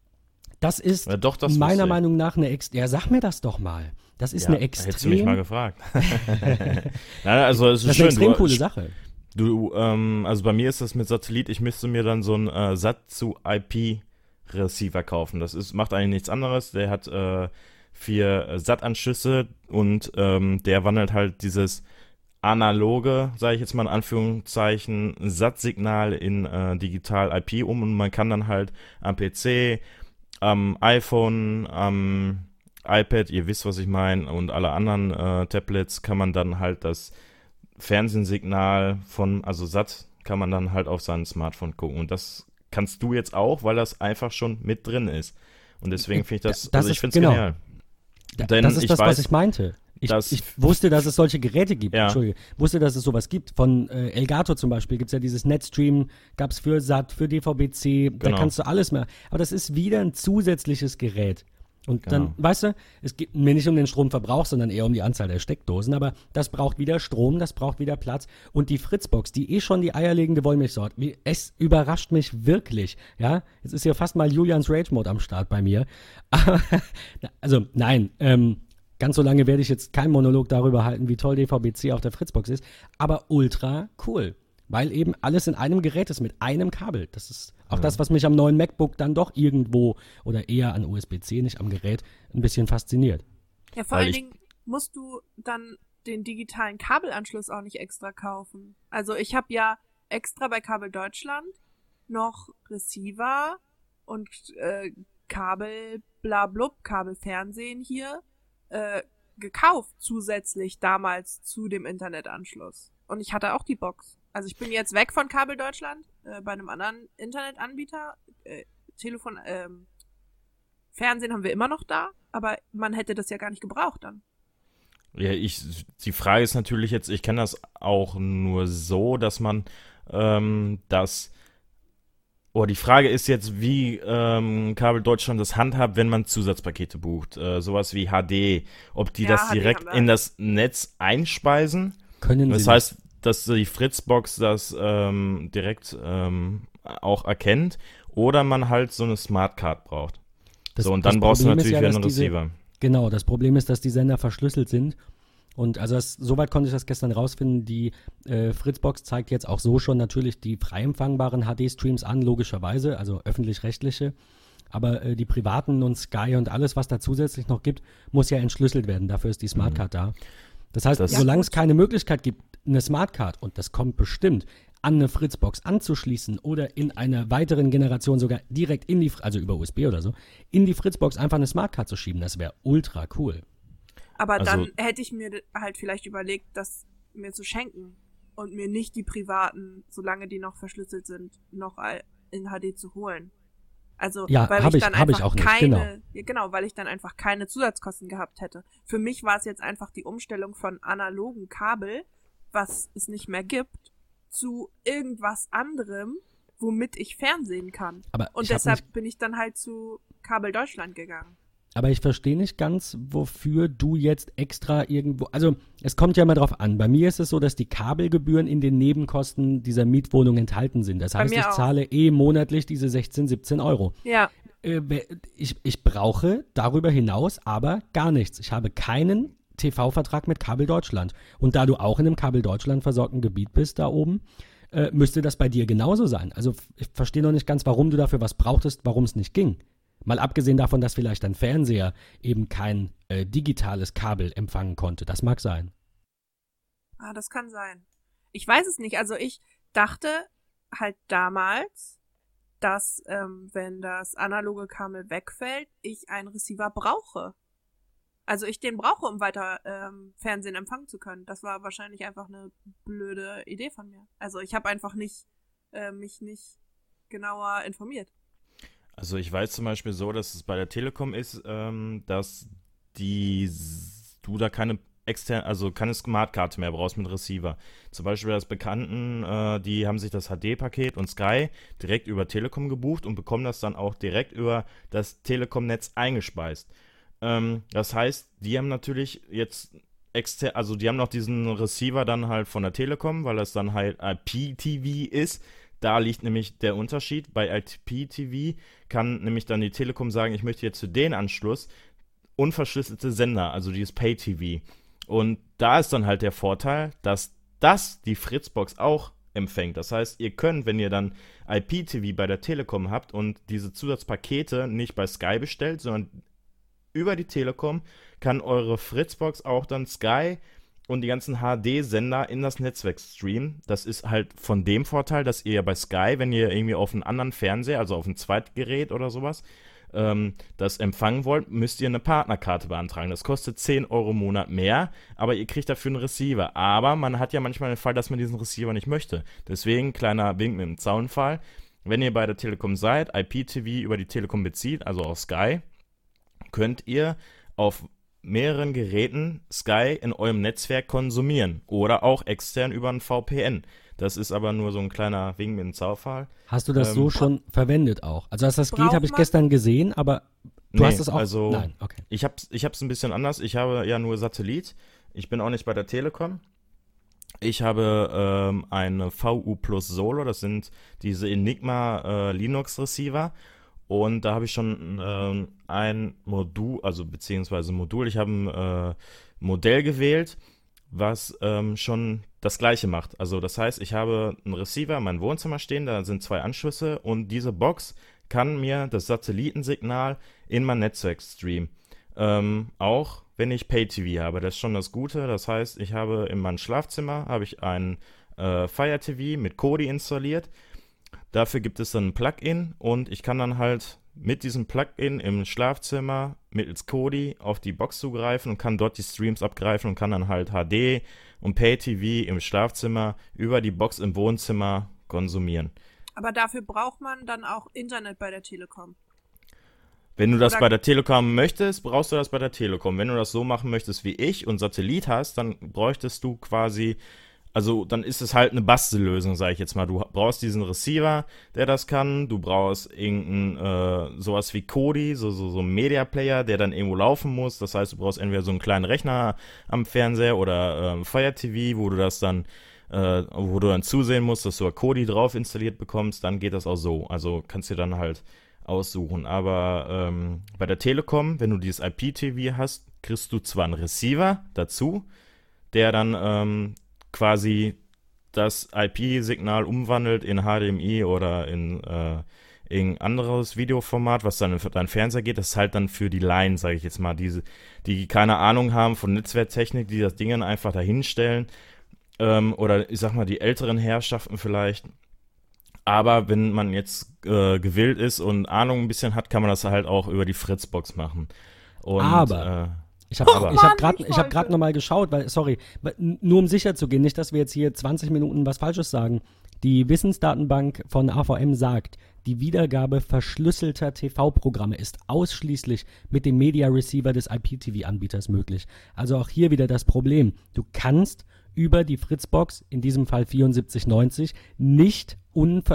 Das ist ja, doch, das meiner Meinung nach eine Ex. Ja, sag mir das doch mal. Das ist ja, eine extrem. Hättest du mich mal gefragt. Nein, also es ist das ist schön. eine extrem du, coole Sache. Du, ähm, also bei mir ist das mit Satellit. Ich müsste mir dann so einen äh, SAT zu IP Receiver kaufen. Das ist, macht eigentlich nichts anderes. Der hat äh, vier SAT-Anschlüsse und ähm, der wandelt halt dieses analoge, sage ich jetzt mal in Anführungszeichen, SAT-Signal in äh, digital IP um und man kann dann halt am PC, am iPhone, am iPad, ihr wisst, was ich meine, und alle anderen äh, Tablets kann man dann halt das Fernsehsignal von, also SAT, kann man dann halt auf sein Smartphone gucken. Und das kannst du jetzt auch, weil das einfach schon mit drin ist. Und deswegen finde ich das, das also ich finde es genau. genial. Denn das ist das, weiß, was ich meinte. Ich, ich, wusste, dass es solche Geräte gibt. Ja. Entschuldige. Wusste, dass es sowas gibt. Von äh, Elgato zum Beispiel gibt es ja dieses Netstream, gab es für SAT, für DVB-C, genau. da kannst du alles mehr. Aber das ist wieder ein zusätzliches Gerät. Und genau. dann, weißt du, es geht mir nicht um den Stromverbrauch, sondern eher um die Anzahl der Steckdosen. Aber das braucht wieder Strom, das braucht wieder Platz. Und die Fritzbox, die eh schon die eierlegende Wollmilchsort, es überrascht mich wirklich. Ja, jetzt ist ja fast mal Julians Rage Mode am Start bei mir. also, nein, ähm, ganz so lange werde ich jetzt keinen Monolog darüber halten, wie toll DVB-C auf der Fritzbox ist, aber ultra cool. Weil eben alles in einem Gerät ist, mit einem Kabel. Das ist auch ja. das, was mich am neuen MacBook dann doch irgendwo oder eher an USB-C, nicht am Gerät, ein bisschen fasziniert. Ja, vor Weil allen Dingen musst du dann den digitalen Kabelanschluss auch nicht extra kaufen. Also ich habe ja extra bei Kabel Deutschland noch Receiver und äh, Kabel blablub, Kabelfernsehen hier äh, gekauft zusätzlich damals zu dem Internetanschluss. Und ich hatte auch die Box. Also ich bin jetzt weg von Kabel Deutschland äh, bei einem anderen Internetanbieter. Äh, Telefon, ähm, Fernsehen haben wir immer noch da, aber man hätte das ja gar nicht gebraucht dann. Ja, ich, die Frage ist natürlich jetzt, ich kenne das auch nur so, dass man ähm, das Oh, die Frage ist jetzt, wie ähm, Kabel Deutschland das handhabt, wenn man Zusatzpakete bucht. Äh, sowas wie HD. Ob die ja, das direkt in das Netz einspeisen. Können das sie. Das heißt, dass die Fritzbox das ähm, direkt ähm, auch erkennt. Oder man halt so eine Smartcard braucht. Das, so, und dann brauchst Problem du natürlich ja, wieder einen Receiver. Diese, genau, das Problem ist, dass die Sender verschlüsselt sind und also das, soweit konnte ich das gestern rausfinden. Die äh, Fritzbox zeigt jetzt auch so schon natürlich die frei empfangbaren HD-Streams an, logischerweise, also öffentlich-rechtliche. Aber äh, die privaten und Sky und alles, was da zusätzlich noch gibt, muss ja entschlüsselt werden. Dafür ist die Smartcard mhm. da. Das heißt, das solange es keine Möglichkeit gibt, eine Smartcard, und das kommt bestimmt, an eine Fritzbox anzuschließen oder in einer weiteren Generation sogar direkt in die, also über USB oder so, in die Fritzbox einfach eine Smartcard zu schieben, das wäre ultra cool. Aber also, dann hätte ich mir halt vielleicht überlegt, das mir zu schenken und mir nicht die privaten, solange die noch verschlüsselt sind, noch in HD zu holen. Also, ja, weil ich, ich dann einfach ich auch nicht, keine, genau. genau, weil ich dann einfach keine Zusatzkosten gehabt hätte. Für mich war es jetzt einfach die Umstellung von analogen Kabel, was es nicht mehr gibt, zu irgendwas anderem, womit ich fernsehen kann. Aber und deshalb bin ich dann halt zu Kabel Deutschland gegangen. Aber ich verstehe nicht ganz, wofür du jetzt extra irgendwo. Also, es kommt ja mal drauf an. Bei mir ist es so, dass die Kabelgebühren in den Nebenkosten dieser Mietwohnung enthalten sind. Das heißt, ich auch. zahle eh monatlich diese 16, 17 Euro. Ja. Äh, ich, ich brauche darüber hinaus aber gar nichts. Ich habe keinen TV-Vertrag mit Kabel Deutschland. Und da du auch in einem Kabel Deutschland versorgten Gebiet bist, da oben, äh, müsste das bei dir genauso sein. Also, ich verstehe noch nicht ganz, warum du dafür was brauchtest, warum es nicht ging. Mal abgesehen davon, dass vielleicht dein Fernseher eben kein äh, digitales Kabel empfangen konnte. Das mag sein. Ah, das kann sein. Ich weiß es nicht. Also ich dachte halt damals, dass ähm, wenn das analoge Kabel wegfällt, ich einen Receiver brauche. Also ich den brauche, um weiter ähm, Fernsehen empfangen zu können. Das war wahrscheinlich einfach eine blöde Idee von mir. Also ich habe einfach nicht äh, mich nicht genauer informiert. Also ich weiß zum Beispiel so, dass es bei der Telekom ist, ähm, dass die du da keine extern, also keine Smartkarte mehr brauchst mit Receiver. Zum Beispiel das Bekannten, äh, die haben sich das HD-Paket und Sky direkt über Telekom gebucht und bekommen das dann auch direkt über das Telekom-Netz eingespeist. Ähm, das heißt, die haben natürlich jetzt extern, also die haben noch diesen Receiver dann halt von der Telekom, weil das dann halt IPTV ist da liegt nämlich der Unterschied. Bei IPTV kann nämlich dann die Telekom sagen, ich möchte jetzt für den Anschluss unverschlüsselte Sender, also dieses Pay-TV. Und da ist dann halt der Vorteil, dass das die Fritzbox auch empfängt. Das heißt, ihr könnt, wenn ihr dann IPTV bei der Telekom habt und diese Zusatzpakete nicht bei Sky bestellt, sondern über die Telekom, kann eure Fritzbox auch dann Sky und die ganzen HD-Sender in das Netzwerk streamen. Das ist halt von dem Vorteil, dass ihr bei Sky, wenn ihr irgendwie auf einen anderen Fernseher, also auf ein Zweitgerät oder sowas, ähm, das empfangen wollt, müsst ihr eine Partnerkarte beantragen. Das kostet 10 Euro im Monat mehr, aber ihr kriegt dafür einen Receiver. Aber man hat ja manchmal den Fall, dass man diesen Receiver nicht möchte. Deswegen, kleiner Wink mit dem Zaunfall. Wenn ihr bei der Telekom seid, IPTV über die Telekom bezieht, also auf Sky, könnt ihr auf mehreren Geräten Sky in eurem Netzwerk konsumieren oder auch extern über ein VPN. Das ist aber nur so ein kleiner Wink mit dem Zaufall. Hast du das ähm, so schon verwendet auch? Also, dass das geht, habe ich gestern gesehen, aber du nee, hast es auch. Also, Nein, okay. Ich habe es ich ein bisschen anders. Ich habe ja nur Satellit. Ich bin auch nicht bei der Telekom. Ich habe ähm, eine VU Plus Solo, das sind diese Enigma äh, Linux Receiver. Und da habe ich schon äh, ein Modul, also beziehungsweise Modul, ich habe ein äh, Modell gewählt, was ähm, schon das gleiche macht. Also das heißt, ich habe einen Receiver in meinem Wohnzimmer stehen, da sind zwei Anschlüsse und diese Box kann mir das Satellitensignal in mein Netzwerk streamen. Ähm, auch wenn ich Pay-TV habe. Das ist schon das Gute. Das heißt, ich habe in meinem Schlafzimmer habe ich ein äh, Fire TV mit Kodi installiert. Dafür gibt es dann ein Plugin und ich kann dann halt mit diesem Plugin im Schlafzimmer mittels Kodi auf die Box zugreifen und kann dort die Streams abgreifen und kann dann halt HD und Pay-TV im Schlafzimmer über die Box im Wohnzimmer konsumieren. Aber dafür braucht man dann auch Internet bei der Telekom. Wenn du das Oder bei der Telekom möchtest, brauchst du das bei der Telekom. Wenn du das so machen möchtest wie ich und Satellit hast, dann bräuchtest du quasi, also dann ist es halt eine Bastellösung, sage ich jetzt mal. Du brauchst diesen Receiver, der das kann. Du brauchst irgendein äh, sowas wie Kodi, so, so, so ein Media Player, der dann irgendwo laufen muss. Das heißt, du brauchst entweder so einen kleinen Rechner am Fernseher oder ähm, Fire TV, wo du das dann äh, wo du dann zusehen musst, dass du Kodi drauf installiert bekommst, dann geht das auch so. Also kannst du dann halt aussuchen. Aber ähm, bei der Telekom, wenn du dieses IPTV hast, kriegst du zwar einen Receiver dazu, der dann ähm, quasi das IP-Signal umwandelt in HDMI oder in äh, irgendein anderes Videoformat, was dann in deinen Fernseher geht. Das ist halt dann für die Laien, sage ich jetzt mal, diese, die keine Ahnung haben von Netzwerktechnik, die das Ding dann einfach dahinstellen. Ähm, oder ich sag mal, die älteren Herrschaften vielleicht, aber wenn man jetzt äh, gewillt ist und Ahnung ein bisschen hat, kann man das halt auch über die Fritzbox machen. Und, aber. Ich habe oh, hab gerade hab nochmal geschaut, weil, sorry, nur um sicher zu gehen, nicht, dass wir jetzt hier 20 Minuten was Falsches sagen. Die Wissensdatenbank von AVM sagt, die Wiedergabe verschlüsselter TV-Programme ist ausschließlich mit dem Media Receiver des IPTV-Anbieters möglich. Also auch hier wieder das Problem. Du kannst über die Fritzbox, in diesem Fall 7490, nicht,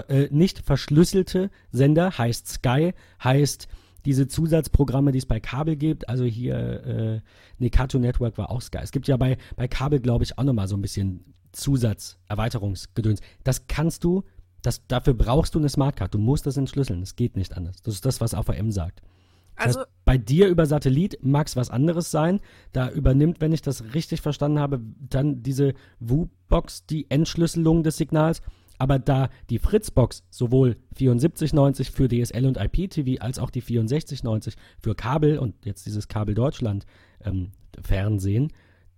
äh, nicht verschlüsselte Sender, heißt Sky, heißt diese Zusatzprogramme, die es bei Kabel gibt, also hier, äh, nee, Cartoon Network war auch Sky. Es gibt ja bei, bei Kabel, glaube ich, auch nochmal so ein bisschen Zusatz, Erweiterungsgedöns. Das kannst du, das, dafür brauchst du eine Smartcard. Du musst das entschlüsseln. Das geht nicht anders. Das ist das, was AVM sagt. Also, heißt, bei dir über Satellit mag es was anderes sein. Da übernimmt, wenn ich das richtig verstanden habe, dann diese WU-Box die Entschlüsselung des Signals. Aber da die Fritzbox sowohl 7490 für DSL und IPTV als auch die 6490 für Kabel und jetzt dieses Kabel Deutschland ähm, Fernsehen,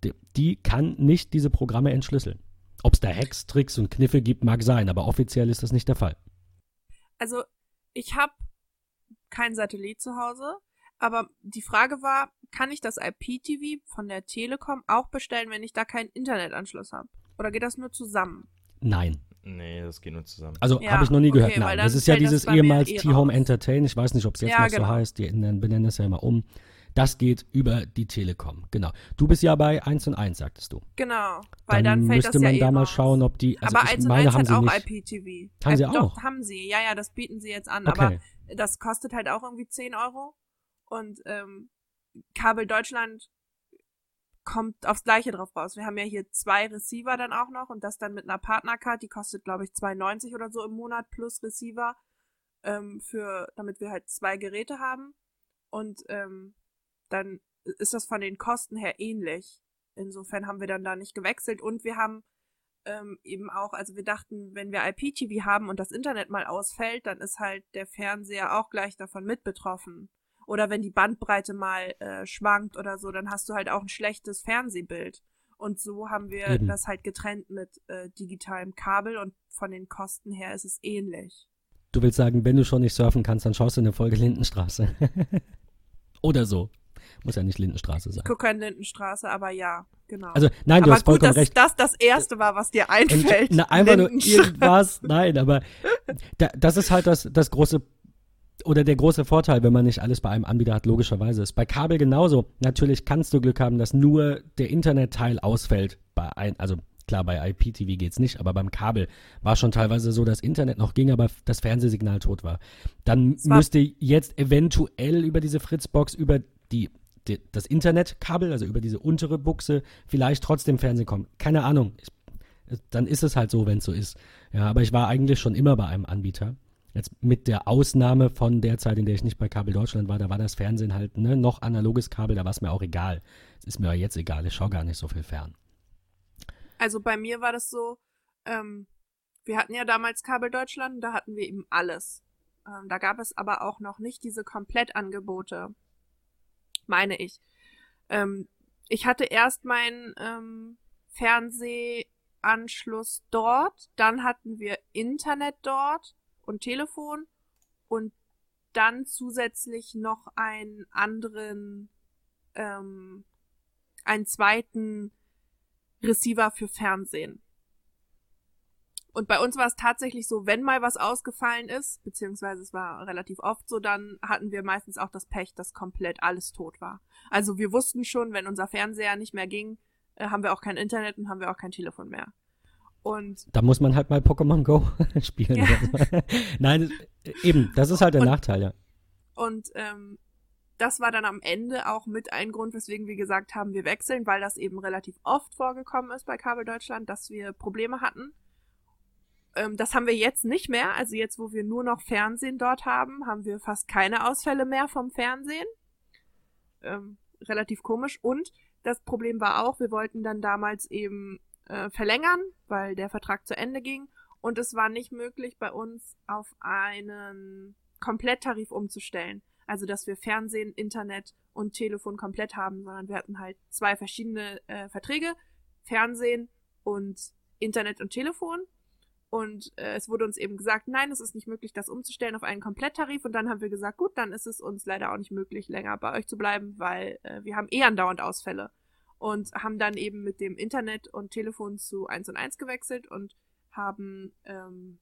die, die kann nicht diese Programme entschlüsseln. Ob es da Hacks, Tricks und Kniffe gibt, mag sein, aber offiziell ist das nicht der Fall. Also ich habe kein Satellit zu Hause. Aber die Frage war, kann ich das IPTV von der Telekom auch bestellen, wenn ich da keinen Internetanschluss habe? Oder geht das nur zusammen? Nein. Nee, das geht nur zusammen. Also ja, habe ich noch nie gehört. Okay, Nein, das ist ja dieses ehemals eh T-Home Entertain. Ich weiß nicht, ob es jetzt ja, noch genau. so heißt. Die benennen es ja immer um. Das geht über die Telekom, genau. Du bist ja bei 1 und 1, sagtest du. Genau, weil dann, dann fällt müsste das man ja da eh mal schauen, ob die. Also aber 1 und 1 hat auch nicht. IPTV. Haben sie äh, auch? Doch, haben sie. Ja, ja, das bieten sie jetzt an. Okay. Aber das kostet halt auch irgendwie 10 Euro. Und ähm, Kabel Deutschland kommt aufs Gleiche drauf raus. Wir haben ja hier zwei Receiver dann auch noch und das dann mit einer Partnercard, die kostet, glaube ich, 2,90 oder so im Monat plus Receiver, ähm, für, damit wir halt zwei Geräte haben. Und ähm, dann ist das von den Kosten her ähnlich. Insofern haben wir dann da nicht gewechselt und wir haben ähm, eben auch, also wir dachten, wenn wir IPTV haben und das Internet mal ausfällt, dann ist halt der Fernseher auch gleich davon mit betroffen. Oder wenn die Bandbreite mal äh, schwankt oder so, dann hast du halt auch ein schlechtes Fernsehbild. Und so haben wir Eben. das halt getrennt mit äh, digitalem Kabel und von den Kosten her ist es ähnlich. Du willst sagen, wenn du schon nicht surfen kannst, dann schaust du eine Folge Lindenstraße. oder so. Muss ja nicht Lindenstraße sein. Ich gucke an Lindenstraße, aber ja, genau. Also, nein, du aber hast vollkommen gut, dass recht. das das Erste war, was dir einfällt. Und, na, einfach nur irgendwas, nein, aber da, das ist halt das, das große oder der große Vorteil, wenn man nicht alles bei einem Anbieter hat, logischerweise ist. Bei Kabel genauso. Natürlich kannst du Glück haben, dass nur der Internetteil ausfällt. Bei ein, also klar, bei IPTV geht es nicht, aber beim Kabel war schon teilweise so, dass Internet noch ging, aber das Fernsehsignal tot war. Dann müsste jetzt eventuell über diese Fritzbox, über die die, das Internetkabel, also über diese untere Buchse, vielleicht trotzdem Fernsehen kommen. Keine Ahnung. Ich, dann ist es halt so, wenn es so ist. Ja, aber ich war eigentlich schon immer bei einem Anbieter. Jetzt mit der Ausnahme von der Zeit, in der ich nicht bei Kabel Deutschland war, da war das Fernsehen halt ne, noch analoges Kabel, da war es mir auch egal. Es ist mir ja jetzt egal, ich schaue gar nicht so viel fern. Also bei mir war das so, ähm, wir hatten ja damals Kabel Deutschland, da hatten wir eben alles. Ähm, da gab es aber auch noch nicht diese Komplettangebote, meine ich. Ähm, ich hatte erst meinen ähm, Fernsehanschluss dort, dann hatten wir Internet dort und Telefon und dann zusätzlich noch einen anderen, ähm, einen zweiten Receiver für Fernsehen. Und bei uns war es tatsächlich so, wenn mal was ausgefallen ist, beziehungsweise es war relativ oft so, dann hatten wir meistens auch das Pech, dass komplett alles tot war. Also wir wussten schon, wenn unser Fernseher nicht mehr ging, äh, haben wir auch kein Internet und haben wir auch kein Telefon mehr. Und da muss man halt mal Pokémon Go spielen. Ja. Nein, eben, das ist halt der und, Nachteil, ja. Und ähm, das war dann am Ende auch mit ein Grund, weswegen wir gesagt haben, wir wechseln, weil das eben relativ oft vorgekommen ist bei Kabel Deutschland, dass wir Probleme hatten ähm, das haben wir jetzt nicht mehr. Also jetzt, wo wir nur noch Fernsehen dort haben, haben wir fast keine Ausfälle mehr vom Fernsehen. Ähm, relativ komisch. Und das Problem war auch, wir wollten dann damals eben äh, verlängern, weil der Vertrag zu Ende ging. Und es war nicht möglich, bei uns auf einen Kompletttarif umzustellen. Also, dass wir Fernsehen, Internet und Telefon komplett haben, sondern wir hatten halt zwei verschiedene äh, Verträge. Fernsehen und Internet und Telefon. Und äh, es wurde uns eben gesagt, nein, es ist nicht möglich, das umzustellen auf einen Kompletttarif. Und dann haben wir gesagt, gut, dann ist es uns leider auch nicht möglich, länger bei euch zu bleiben, weil äh, wir haben eh andauernd Ausfälle. Und haben dann eben mit dem Internet und Telefon zu 1 und 1 gewechselt und haben ähm,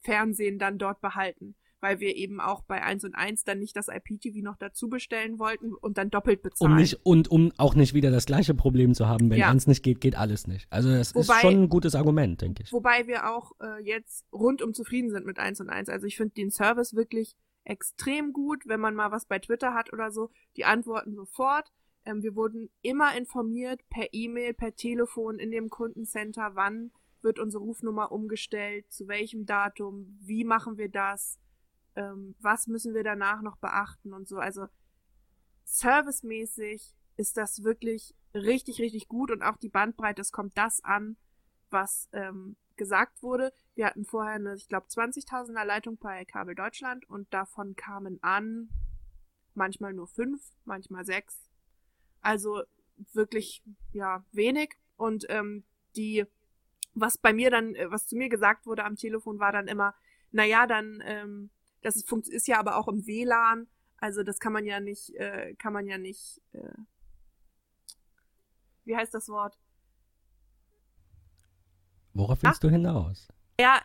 Fernsehen dann dort behalten weil wir eben auch bei 1 und 1 dann nicht das IPTV noch dazu bestellen wollten und dann doppelt bezahlen. Um nicht, und um auch nicht wieder das gleiche Problem zu haben, wenn ja. eins nicht geht, geht alles nicht. Also das wobei, ist schon ein gutes Argument, denke ich. Wobei wir auch äh, jetzt rundum zufrieden sind mit 1 und 1. Also ich finde den Service wirklich extrem gut, wenn man mal was bei Twitter hat oder so, die antworten sofort. Ähm, wir wurden immer informiert per E-Mail, per Telefon in dem Kundencenter, wann wird unsere Rufnummer umgestellt, zu welchem Datum, wie machen wir das ähm, was müssen wir danach noch beachten und so. Also servicemäßig ist das wirklich richtig, richtig gut und auch die Bandbreite, es kommt das an, was ähm, gesagt wurde. Wir hatten vorher eine, ich glaube, 20.000er Leitung bei Kabel Deutschland und davon kamen an manchmal nur fünf, manchmal sechs. Also wirklich, ja, wenig. Und ähm, die, was bei mir dann, äh, was zu mir gesagt wurde am Telefon, war dann immer, naja, dann ähm, das ist, ist ja aber auch im WLAN. Also das kann man ja nicht, äh, kann man ja nicht, äh, wie heißt das Wort? Worauf willst Ach, du hinaus? Ja,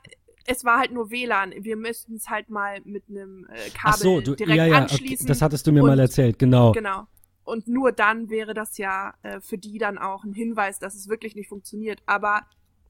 es war halt nur WLAN. Wir müssten es halt mal mit einem äh, Kabel Ach so, du, direkt ja, ja, anschließen. Okay, das hattest du mir und, mal erzählt, genau. Genau. Und nur dann wäre das ja äh, für die dann auch ein Hinweis, dass es wirklich nicht funktioniert. Aber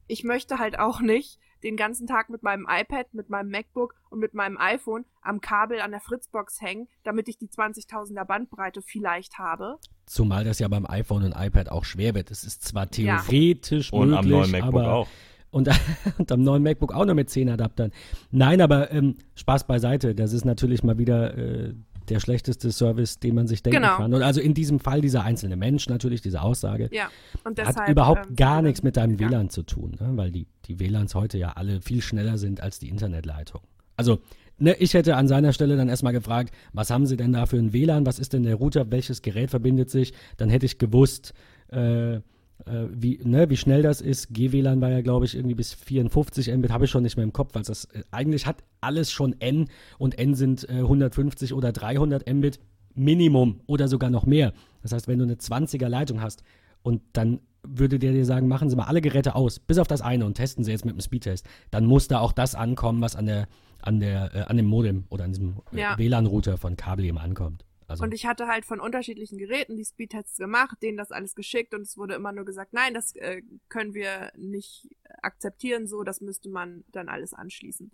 ich möchte halt auch nicht, den ganzen Tag mit meinem iPad, mit meinem MacBook und mit meinem iPhone am Kabel an der Fritzbox hängen, damit ich die 20.000er Bandbreite vielleicht habe. Zumal das ja beim iPhone und iPad auch schwer wird. Es ist zwar theoretisch ja. möglich, und am neuen MacBook aber auch. Und, und, am neuen MacBook auch noch mit 10 Adaptern. Nein, aber ähm, Spaß beiseite. Das ist natürlich mal wieder äh, der schlechteste Service, den man sich denken genau. kann. Und also in diesem Fall dieser einzelne Mensch natürlich, diese Aussage, ja. deshalb, hat überhaupt ähm, gar nichts mit deinem ja. WLAN zu tun, ne? weil die, die WLANs heute ja alle viel schneller sind als die Internetleitung. Also ne, ich hätte an seiner Stelle dann erstmal gefragt, was haben Sie denn da für ein WLAN, was ist denn der Router, welches Gerät verbindet sich? Dann hätte ich gewusst, äh, äh, wie, ne, wie schnell das ist. GWLAN war ja, glaube ich, irgendwie bis 54 Mbit, habe ich schon nicht mehr im Kopf, weil das äh, eigentlich hat alles schon N und N sind äh, 150 oder 300 Mbit Minimum oder sogar noch mehr. Das heißt, wenn du eine 20er Leitung hast und dann würde der dir sagen, machen Sie mal alle Geräte aus, bis auf das eine und testen Sie jetzt mit dem Speedtest, dann muss da auch das ankommen, was an der an der äh, an dem Modem oder an diesem äh, ja. WLAN-Router von Kabel eben ankommt. Also und ich hatte halt von unterschiedlichen Geräten die Speedtests gemacht, denen das alles geschickt und es wurde immer nur gesagt, nein, das äh, können wir nicht akzeptieren, so, das müsste man dann alles anschließen.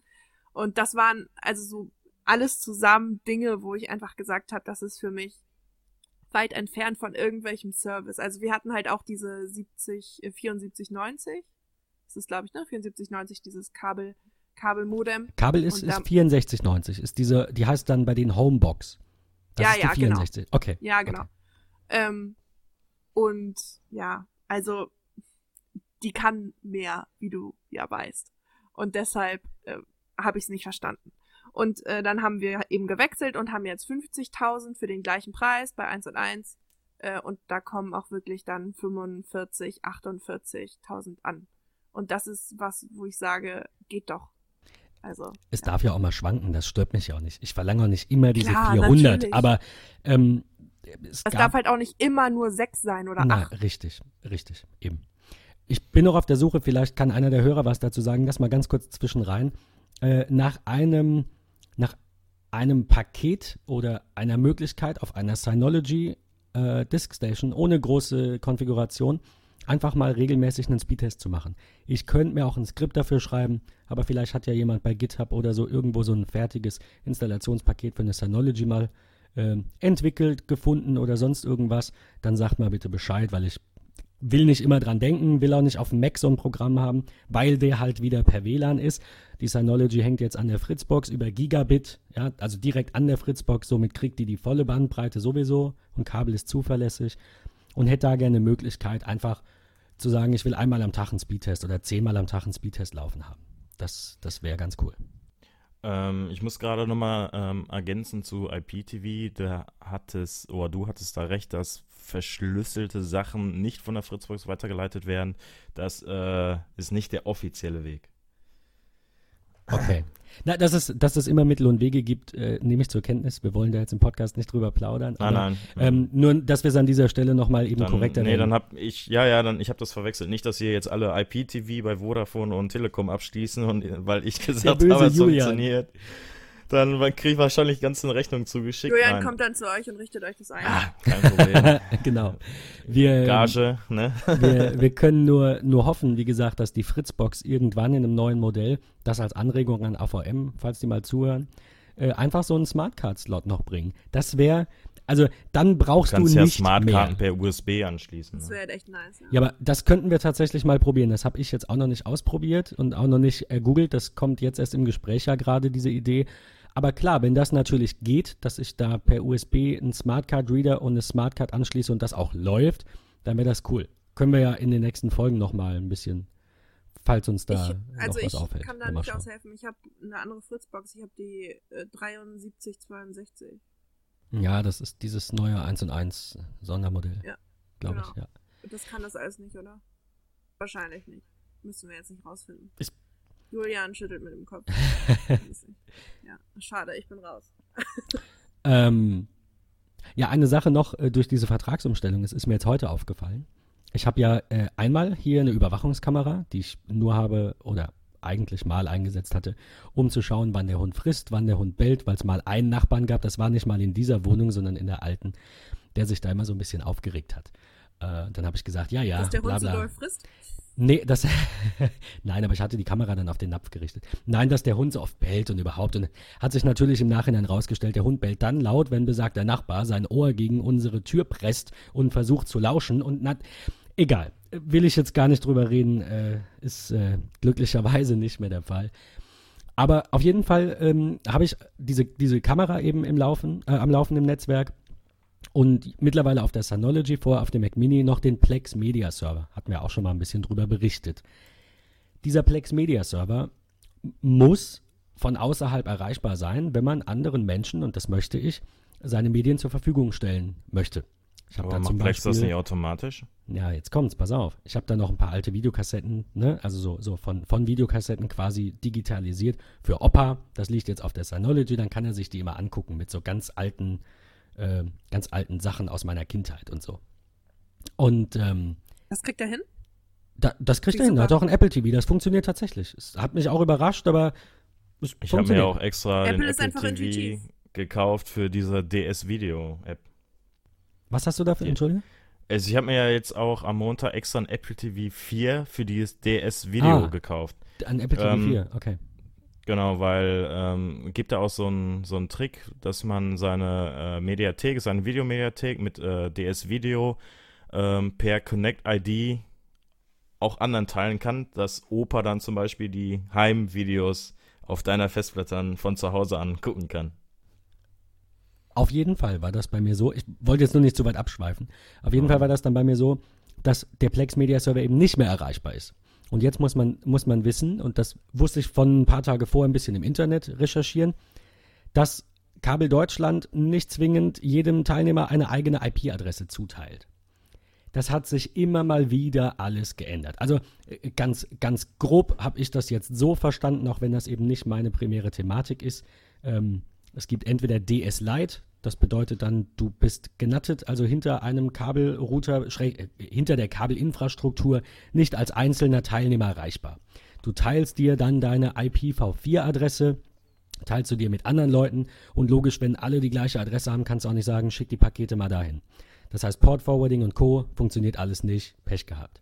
Und das waren also so alles zusammen Dinge, wo ich einfach gesagt habe, das ist für mich weit entfernt von irgendwelchem Service. Also wir hatten halt auch diese 70, äh, 74, 90. Das ist, glaube ich, ne? 74, 90, dieses Kabel, Kabelmodem. Kabel ist, Und ist da- 6490. Ist diese, die heißt dann bei den Homebox. Das Ja, ist ja, die genau. 64. Okay. Ja, genau. Ähm, und ja, also die kann mehr, wie du ja weißt. Und deshalb äh, habe ich es nicht verstanden. Und äh, dann haben wir eben gewechselt und haben jetzt 50.000 für den gleichen Preis bei 1 und 1. Äh, und da kommen auch wirklich dann 45, 48.000 an. Und das ist was, wo ich sage, geht doch. Also, Es darf ja auch mal schwanken, das stört mich ja auch nicht. Ich verlange auch nicht immer diese Klar, 400, natürlich. aber ähm, es es gab darf halt auch nicht immer nur 6 sein oder Na, 8. richtig, richtig, eben. Ich bin noch auf der Suche, vielleicht kann einer der Hörer was dazu sagen, das mal ganz kurz zwischen rein. Äh, nach einem, nach einem Paket oder einer Möglichkeit auf einer Synology äh, Disk Station ohne große Konfiguration einfach mal regelmäßig einen Speedtest zu machen. Ich könnte mir auch ein Skript dafür schreiben, aber vielleicht hat ja jemand bei GitHub oder so irgendwo so ein fertiges Installationspaket für eine Synology mal ähm, entwickelt, gefunden oder sonst irgendwas, dann sagt mal bitte Bescheid, weil ich will nicht immer dran denken, will auch nicht auf dem Mac so ein Programm haben, weil der halt wieder per WLAN ist. Die Synology hängt jetzt an der Fritzbox über Gigabit, ja, also direkt an der Fritzbox, somit kriegt die die volle Bandbreite sowieso und Kabel ist zuverlässig und hätte da gerne Möglichkeit, einfach zu sagen, ich will einmal am Tag einen Speedtest oder zehnmal am Tag einen Speedtest laufen haben. Das, das wäre ganz cool. Ähm, ich muss gerade nochmal ähm, ergänzen zu IPTV. Da hattest, oder du hattest da recht, dass verschlüsselte Sachen nicht von der Fritzbox weitergeleitet werden. Das äh, ist nicht der offizielle Weg. Okay. Na, dass es, dass es immer Mittel und Wege gibt, äh, nehme ich zur Kenntnis. Wir wollen da jetzt im Podcast nicht drüber plaudern. Nein, aber, nein. Ähm, nur, dass wir es an dieser Stelle nochmal eben dann, korrekt nee, dann hab ich, ja, ja, dann, ich habe das verwechselt. Nicht, dass ihr jetzt alle IPTV bei Vodafone und Telekom abschließen und weil ich gesagt habe, es funktioniert. Dann kriege ich wahrscheinlich ganz eine Rechnung zugeschickt. Julian Nein. kommt dann zu euch und richtet euch das ein. Ah, kein Problem. genau. Wir, Gage, ne? wir, wir können nur, nur hoffen, wie gesagt, dass die Fritzbox irgendwann in einem neuen Modell, das als Anregung an AVM, falls die mal zuhören, äh, einfach so einen Smartcard-Slot noch bringen. Das wäre, also dann brauchst Du du, kannst ja nicht Smartkarten mehr. per USB anschließen. Das Ne? wäre halt echt nice. Ja. Ja, aber das könnten wir tatsächlich mal probieren. Das habe ich jetzt auch noch nicht ausprobiert und auch noch nicht ergoogelt. Das kommt jetzt erst im Gespräch ja gerade, diese Idee. Aber klar, wenn das natürlich geht, dass ich da per USB einen Smartcard-Reader und eine Smartcard anschließe und das auch läuft, dann wäre das cool. Können wir ja in den nächsten Folgen nochmal ein bisschen, falls uns da ich, also noch was ich auffällt. kann da nicht aushelfen. Ich habe eine andere Fritzbox. Ich habe die äh, 7362. Ja, das ist dieses neue 1 und 1 Sondermodell, Ja, glaube genau. ich. Ja. Das kann das alles nicht, oder? Wahrscheinlich nicht. Müssen wir jetzt nicht rausfinden. Ich- Julian schüttelt mit dem Kopf. ja, schade, ich bin raus. Ähm, ja, eine Sache noch äh, durch diese Vertragsumstellung, es ist mir jetzt heute aufgefallen. Ich habe ja äh, einmal hier eine Überwachungskamera, die ich nur habe oder eigentlich mal eingesetzt hatte, um zu schauen, wann der Hund frisst, wann der Hund bellt, weil es mal einen Nachbarn gab, das war nicht mal in dieser Wohnung, sondern in der alten, der sich da immer so ein bisschen aufgeregt hat. Äh, dann habe ich gesagt, ja, ja, Dass der bla Hund so doll frisst? Nee, das. Nein, aber ich hatte die Kamera dann auf den Napf gerichtet. Nein, dass der Hund so oft bellt und überhaupt. Und hat sich natürlich im Nachhinein rausgestellt, der Hund bellt dann laut, wenn besagter Nachbar sein Ohr gegen unsere Tür presst und versucht zu lauschen. Und na, egal. Will ich jetzt gar nicht drüber reden. Äh, ist äh, glücklicherweise nicht mehr der Fall. Aber auf jeden Fall ähm, habe ich diese, diese Kamera eben im Laufen, äh, am im Netzwerk und mittlerweile auf der Synology vor, auf dem Mac Mini noch den Plex Media Server. Hatten wir auch schon mal ein bisschen drüber berichtet. Dieser Plex Media Server muss von außerhalb erreichbar sein, wenn man anderen Menschen, und das möchte ich, seine Medien zur Verfügung stellen möchte. Ich habe Aber da zum macht Plex das Beispiel, nicht automatisch? ja, jetzt kommt's, pass auf. Ich habe da noch ein paar alte Videokassetten, ne? also so, so von, von Videokassetten quasi digitalisiert für Opa. Das liegt jetzt auf der Synology, dann kann er sich die immer angucken mit so ganz alten, äh, ganz alten Sachen aus meiner Kindheit und so. Und ähm, Das kriegt er hin? da, das kriegt er hin. Er hat auch ein Apple TV, das funktioniert tatsächlich. Es hat mich auch überrascht, aber es Ich habe mir auch extra Apple den ist Apple TV gekauft für diese DS-Video-App. Was hast du dafür, Ja. Entschuldigung? Also ich habe mir ja jetzt auch am Montag extra ein Apple TV 4 für dieses DS-Video Ah. gekauft. Ein Apple TV Ähm, 4, okay. Genau, weil ähm, gibt da auch so einen so einen Trick, dass man seine äh, Mediathek, seine Videomediathek mit äh, DS-Video ähm, per Connect-ID auch anderen teilen kann, dass Opa dann zum Beispiel die Heimvideos auf deiner Festplatte dann von zu Hause an gucken kann. Auf jeden Fall war das bei mir so. Ich wollte jetzt nur nicht zu weit abschweifen. Auf jeden Mhm. Fall war das dann bei mir so, dass der Plex Media Server eben nicht mehr erreichbar ist. Und jetzt muss man, muss man wissen, und das wusste ich von ein paar Tage vorher ein bisschen im Internet recherchieren, dass Kabel Deutschland nicht zwingend jedem Teilnehmer eine eigene IP-Adresse zuteilt. Das hat sich immer mal wieder alles geändert. Also äh, ganz, ganz grob habe ich das jetzt so verstanden, auch wenn das eben nicht meine primäre Thematik ist. Ähm, es gibt entweder DS Lite, das bedeutet dann, du bist genattet, also hinter einem Kabelrouter, schräg, äh, hinter der Kabelinfrastruktur, nicht als einzelner Teilnehmer erreichbar. Du teilst dir dann deine IPv4-Adresse, teilst du dir mit anderen Leuten und logisch, wenn alle die gleiche Adresse haben, kannst du auch nicht sagen, schick die Pakete mal dahin. Das heißt, Port Forwarding und Co. funktioniert alles nicht, Pech gehabt.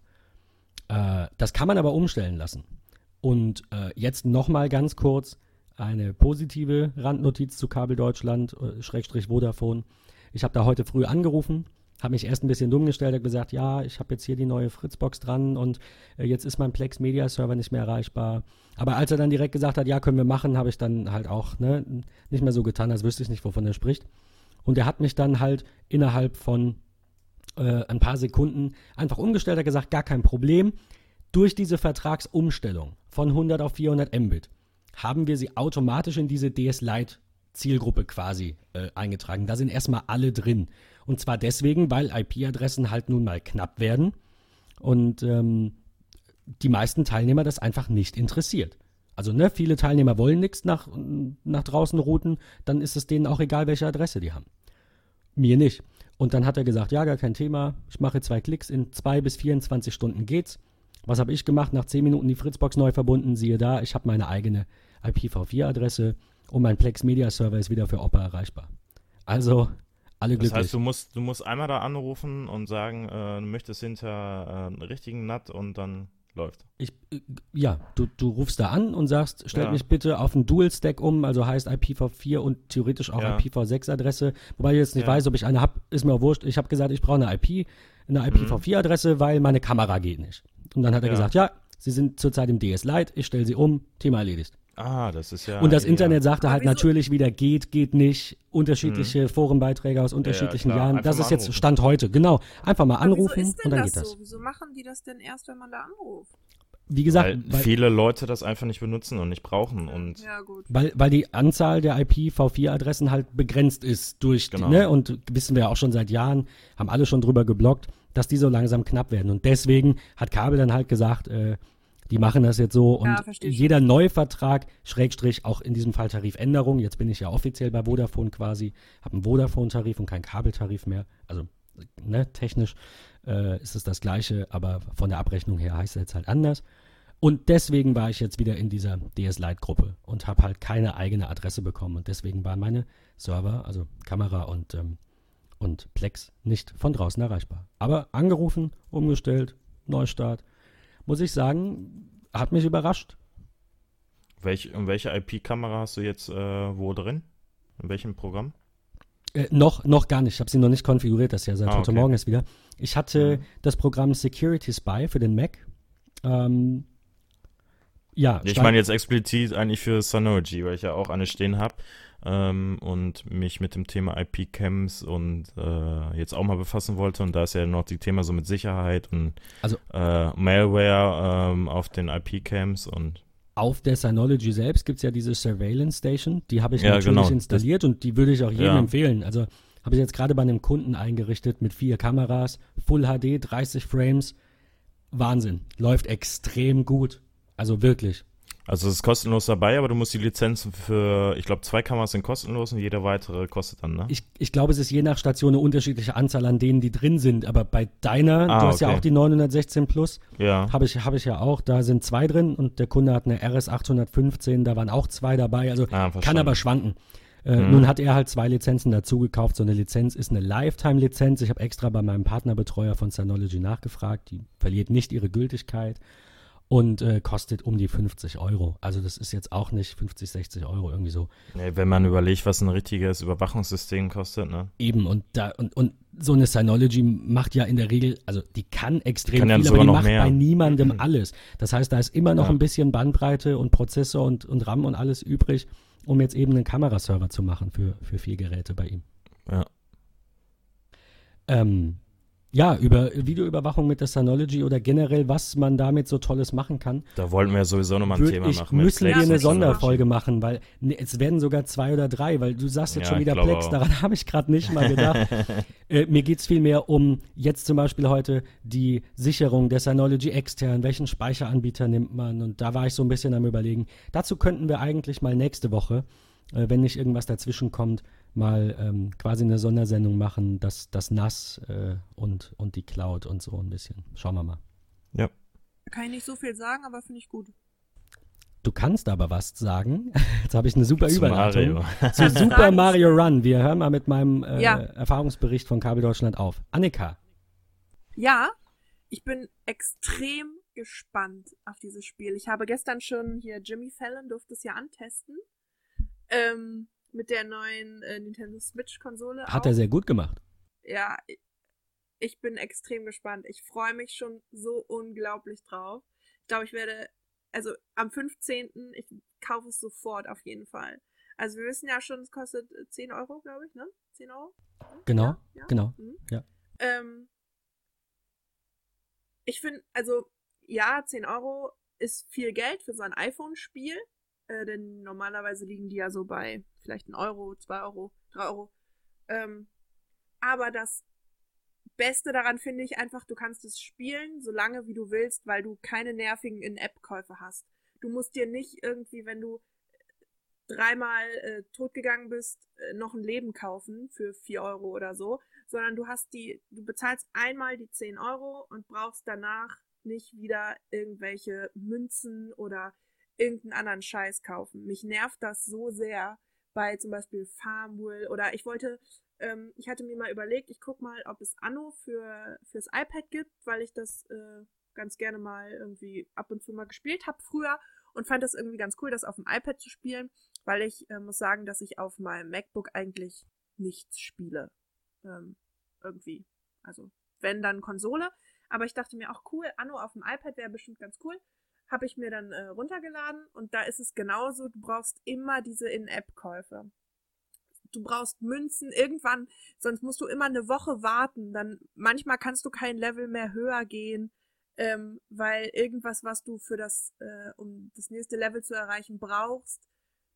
Äh, das kann man aber umstellen lassen. Und äh, jetzt nochmal ganz kurz eine positive Randnotiz zu Kabel Deutschland, äh, Schrägstrich Vodafone. Ich habe da heute früh angerufen, habe mich erst ein bisschen dumm gestellt, habe gesagt, ja, ich habe jetzt hier die neue Fritzbox dran und äh, jetzt ist mein Plex Media Server nicht mehr erreichbar. Aber als er dann direkt gesagt hat, ja, können wir machen, habe ich dann halt auch ne, nicht mehr so getan, als wüsste ich nicht, wovon er spricht. Und er hat mich dann halt innerhalb von äh, ein paar Sekunden einfach umgestellt, hat gesagt, gar kein Problem. Durch diese Vertragsumstellung von 100 auf 400 Mbit haben wir sie automatisch in diese DS Lite Zielgruppe quasi äh, eingetragen. Da sind erstmal alle drin. Und zwar deswegen, weil IP-Adressen halt nun mal knapp werden und ähm, die meisten Teilnehmer das einfach nicht interessiert. Also ne, viele Teilnehmer wollen nichts nach, nach draußen routen, dann ist es denen auch egal, welche Adresse die haben. Mir nicht. Und dann hat er gesagt, ja, gar kein Thema, ich mache zwei Klicks, in zwei bis 24 Stunden geht's. Was habe ich gemacht? Nach 10 Minuten die Fritzbox neu verbunden, siehe da, ich habe meine eigene IPv4-Adresse und mein Plex Media Server ist wieder für Opera erreichbar. Also, alle Das glücklich. heißt, du musst, du musst einmal da anrufen und sagen, äh, du möchtest hinter äh, richtigen NAT und dann läuft. Ich, äh, ja, du, du rufst da an und sagst, stellt Ja. mich bitte auf einen Dual-Stack um, also heißt IPv4 und theoretisch auch Ja. IPv6-Adresse. Wobei ich jetzt nicht Ja. weiß, ob ich eine habe, ist mir auch wurscht. Ich habe gesagt, ich brauche eine IP, eine IPv4-Adresse, weil meine Kamera geht nicht. Und dann hat er Mhm. Gesagt, ja, Sie sind zurzeit im DS Lite, ich stelle Sie um, Thema erledigt. Ah, das ist ja. und das Internet sagte halt natürlich wieder, geht, geht nicht. Unterschiedliche Forenbeiträge aus unterschiedlichen klar. Jahren. Einfach Das ist jetzt. Stand heute, genau. Einfach mal anrufen ist denn und dann das geht das. so? Wieso machen die das denn erst, wenn man da anruft? Wie gesagt, weil, weil, viele Leute das einfach nicht benutzen und nicht brauchen. Und Ja, gut. Weil, weil die Anzahl der IPv4-Adressen halt begrenzt ist durch, Genau. die, ne, und wissen wir ja auch schon seit Jahren, haben alle schon drüber geblockt, dass die so langsam knapp werden. Und deswegen hat Kabel dann halt gesagt, äh, die machen das jetzt so und Ja, jeder Neuvertrag, Schrägstrich, auch in diesem Fall Tarifänderung, jetzt bin ich ja offiziell bei Vodafone quasi, habe einen Vodafone-Tarif und keinen Kabeltarif mehr, also ne, technisch äh, ist es das gleiche, aber von der Abrechnung her heißt es jetzt halt anders. Und deswegen war ich jetzt wieder in dieser DS Lite-Gruppe und habe halt keine eigene Adresse bekommen. Und deswegen waren meine Server, also Kamera und, ähm, und Plex, nicht von draußen erreichbar. Aber angerufen, umgestellt, Neustart. Muss ich sagen, hat mich überrascht. welch, und welche IP-Kamera hast du jetzt äh, wo drin? In welchem Programm? Äh, noch, noch gar nicht. Ich habe sie noch nicht konfiguriert, das ja seit Ah, heute okay. Morgen ist wieder. Ich hatte Mhm. das Programm Security Spy für den Mac. Ähm, ja, Ich meine jetzt explizit eigentlich für Synology, weil ich ja auch eine stehen habe ähm, und mich mit dem Thema IP-Cams und äh, jetzt auch mal befassen wollte. Und da ist ja noch die Thema so mit Sicherheit und Also- äh, Malware ähm, auf den IP-Cams und auf der Synology selbst gibt es ja diese Surveillance Station. Die habe ich Ja, natürlich genau. installiert und die würde ich auch jedem Ja. empfehlen. Also habe ich jetzt gerade bei einem Kunden eingerichtet mit vier Kameras, Full HD, 30 Frames. Wahnsinn. Läuft extrem gut. Also wirklich. Also es ist kostenlos dabei, aber du musst die Lizenzen für, ich glaube, zwei Kameras sind kostenlos und jede weitere kostet dann, ne? Ich, ich glaube, es ist je nach Station eine unterschiedliche Anzahl an denen, die drin sind. Aber bei deiner, Ah, du hast ja okay. auch die 916 Plus, ja. habe ich, hab ich ja auch. Da sind zwei drin und der Kunde hat eine RS 815, da waren auch zwei dabei. Also Ah, Kann aber schwanken. Äh, Mhm. Nun hat er halt zwei Lizenzen dazu gekauft. So eine Lizenz ist eine Lifetime-Lizenz. Ich habe extra bei meinem Partnerbetreuer von Synology nachgefragt. Die verliert nicht ihre Gültigkeit und äh, kostet um die 50 Euro. Also das ist jetzt auch nicht 50, 60 Euro irgendwie so. Nee, wenn man überlegt, was ein richtiges Überwachungssystem kostet, ne? Eben und da und, und so eine Synology macht ja in der Regel, also die kann extrem Kann ja viel, aber die macht mehr. bei niemandem Mhm. alles. Das heißt, da ist immer noch Ja. ein bisschen Bandbreite und Prozessor und, und RAM und alles übrig, um jetzt eben einen Kameraserver zu machen für, für vier Geräte bei ihm. Ja. Ähm, ja, über Videoüberwachung mit der Synology oder generell, was man damit so Tolles machen kann, Da wollten wir sowieso nochmal ein Thema ich, machen. mit müssen wir eine. Sonderfolge machen, weil ne, es werden sogar zwei oder drei, weil du sagst jetzt Ja, schon wieder Plex, daran habe ich gerade nicht mal gedacht. äh, mir geht es vielmehr um jetzt zum Beispiel heute die Sicherung der Synology extern, welchen Speicheranbieter nimmt man und da war ich so ein bisschen am überlegen. Dazu könnten wir eigentlich mal nächste Woche, äh, wenn nicht irgendwas dazwischen kommt, mal ähm, quasi eine Sondersendung machen, das, das NAS äh, und, und die Cloud und so ein bisschen. Schauen wir mal. Da kann ich nicht so viel sagen, aber finde ich gut. Du kannst aber was sagen. Jetzt habe ich eine super Zu Überleitung. Mario. Zu Super Mario Run. Wir hören mal mit meinem äh, Ja. Erfahrungsbericht von Kabel Deutschland auf. Annika, Ja, ich bin extrem gespannt auf dieses Spiel. Ich habe gestern schon hier Jimmy Fallon durfte es ja antesten. Ähm, mit der neuen äh, Nintendo Switch Konsole. hat auch. er sehr gut gemacht. Ja, ich- bin extrem gespannt. Ich freue mich schon so unglaublich drauf. Ich glaube, ich werde, also am 15. ich kaufe es sofort auf jeden Fall. Also wir wissen ja schon, es kostet äh, 10 Euro, glaube ich, ne? 10 Euro? Genau, Ja, ja. genau. Mhm. Ja. Ähm, ich finde, also ja, 10 Euro ist viel Geld für so ein iPhone-Spiel, äh, denn normalerweise liegen die ja so bei vielleicht 1 Euro, 2 Euro, 3 Euro. Ähm, aber das Beste daran finde ich einfach, du kannst es spielen, so lange wie du willst, weil du keine nervigen In-App-Käufe hast. Du musst dir nicht irgendwie, wenn du dreimal äh, totgegangen bist, äh, noch ein Leben kaufen für 4 Euro oder so, sondern du hast die, du bezahlst einmal die 10 Euro und brauchst danach nicht wieder irgendwelche Münzen oder irgendeinen anderen Scheiß kaufen. Mich nervt das so sehr bei zum Beispiel Farmville oder ich wollte, ähm, ich hatte mir mal überlegt, ich guck mal, ob es Anno für fürs iPad gibt, weil ich das äh, ganz gerne mal irgendwie ab und zu mal gespielt habe früher und fand das irgendwie ganz cool, das auf dem iPad zu spielen, weil ich äh, muss sagen, dass ich auf meinem MacBook eigentlich nichts spiele. Ähm, irgendwie. Also, wenn dann Konsole. Aber ich dachte mir auch cool, Anno auf dem iPad wäre bestimmt ganz cool. Habe ich mir dann äh, runtergeladen und da ist es genauso, du brauchst immer diese In-App-Käufe. Du brauchst Münzen irgendwann, sonst musst du immer eine Woche warten. Dann manchmal kannst du kein Level mehr höher gehen, ähm, weil irgendwas, was du für das, äh, um das nächste Level zu erreichen, brauchst,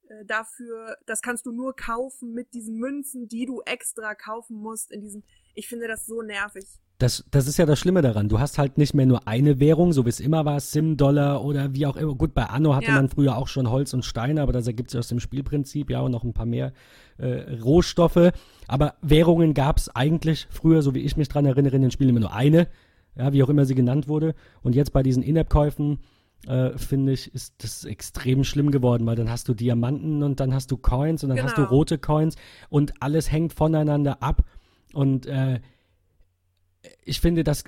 äh, dafür, das kannst du nur kaufen mit diesen Münzen, die du extra kaufen musst in diesen. Ich finde das so nervig. Das, das ist ja das Schlimme daran. Du hast halt nicht mehr nur eine Währung, so wie es immer war, Sim-Dollar oder wie auch immer. Gut, bei Anno hatte Ja. man früher auch schon Holz und Steine, aber das ergibt sich aus dem Spielprinzip, ja, und noch ein paar mehr äh, Rohstoffe. Aber Währungen gab es eigentlich früher, so wie ich mich dran erinnere, in den Spielen immer nur eine, ja, wie auch immer sie genannt wurde. Und jetzt bei diesen In-App-Käufen, äh, finde ich, ist das extrem schlimm geworden, weil dann hast du Diamanten und dann hast du Coins und dann hast du Genau. rote Coins und alles hängt voneinander ab. Und äh, ich finde, das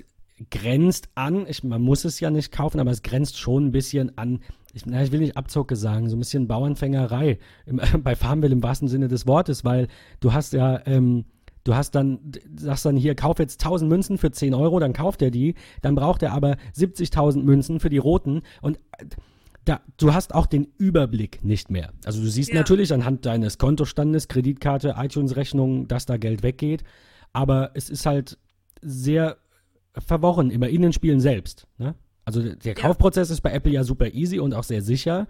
grenzt an, ich, man muss es ja nicht kaufen, aber es grenzt schon ein bisschen an, ich, na, ich will nicht Abzocke sagen, so ein bisschen Bauernfängerei im, bei Farmville im wahrsten Sinne des Wortes, weil du hast ja, ähm, du hast dann, sagst dann hier, kauf jetzt 1000 Münzen für 10 Euro, dann kauft er die, dann braucht er aber 70.000 Münzen für die roten und äh, da, du hast auch den Überblick nicht mehr. Also du siehst Ja. natürlich anhand deines Kontostandes, Kreditkarte, iTunes-Rechnung, dass da Geld weggeht, aber es ist halt sehr verworren, immer in den Spielen selbst. Ne? Also der. Kaufprozess ist bei Apple ja super easy und auch sehr sicher.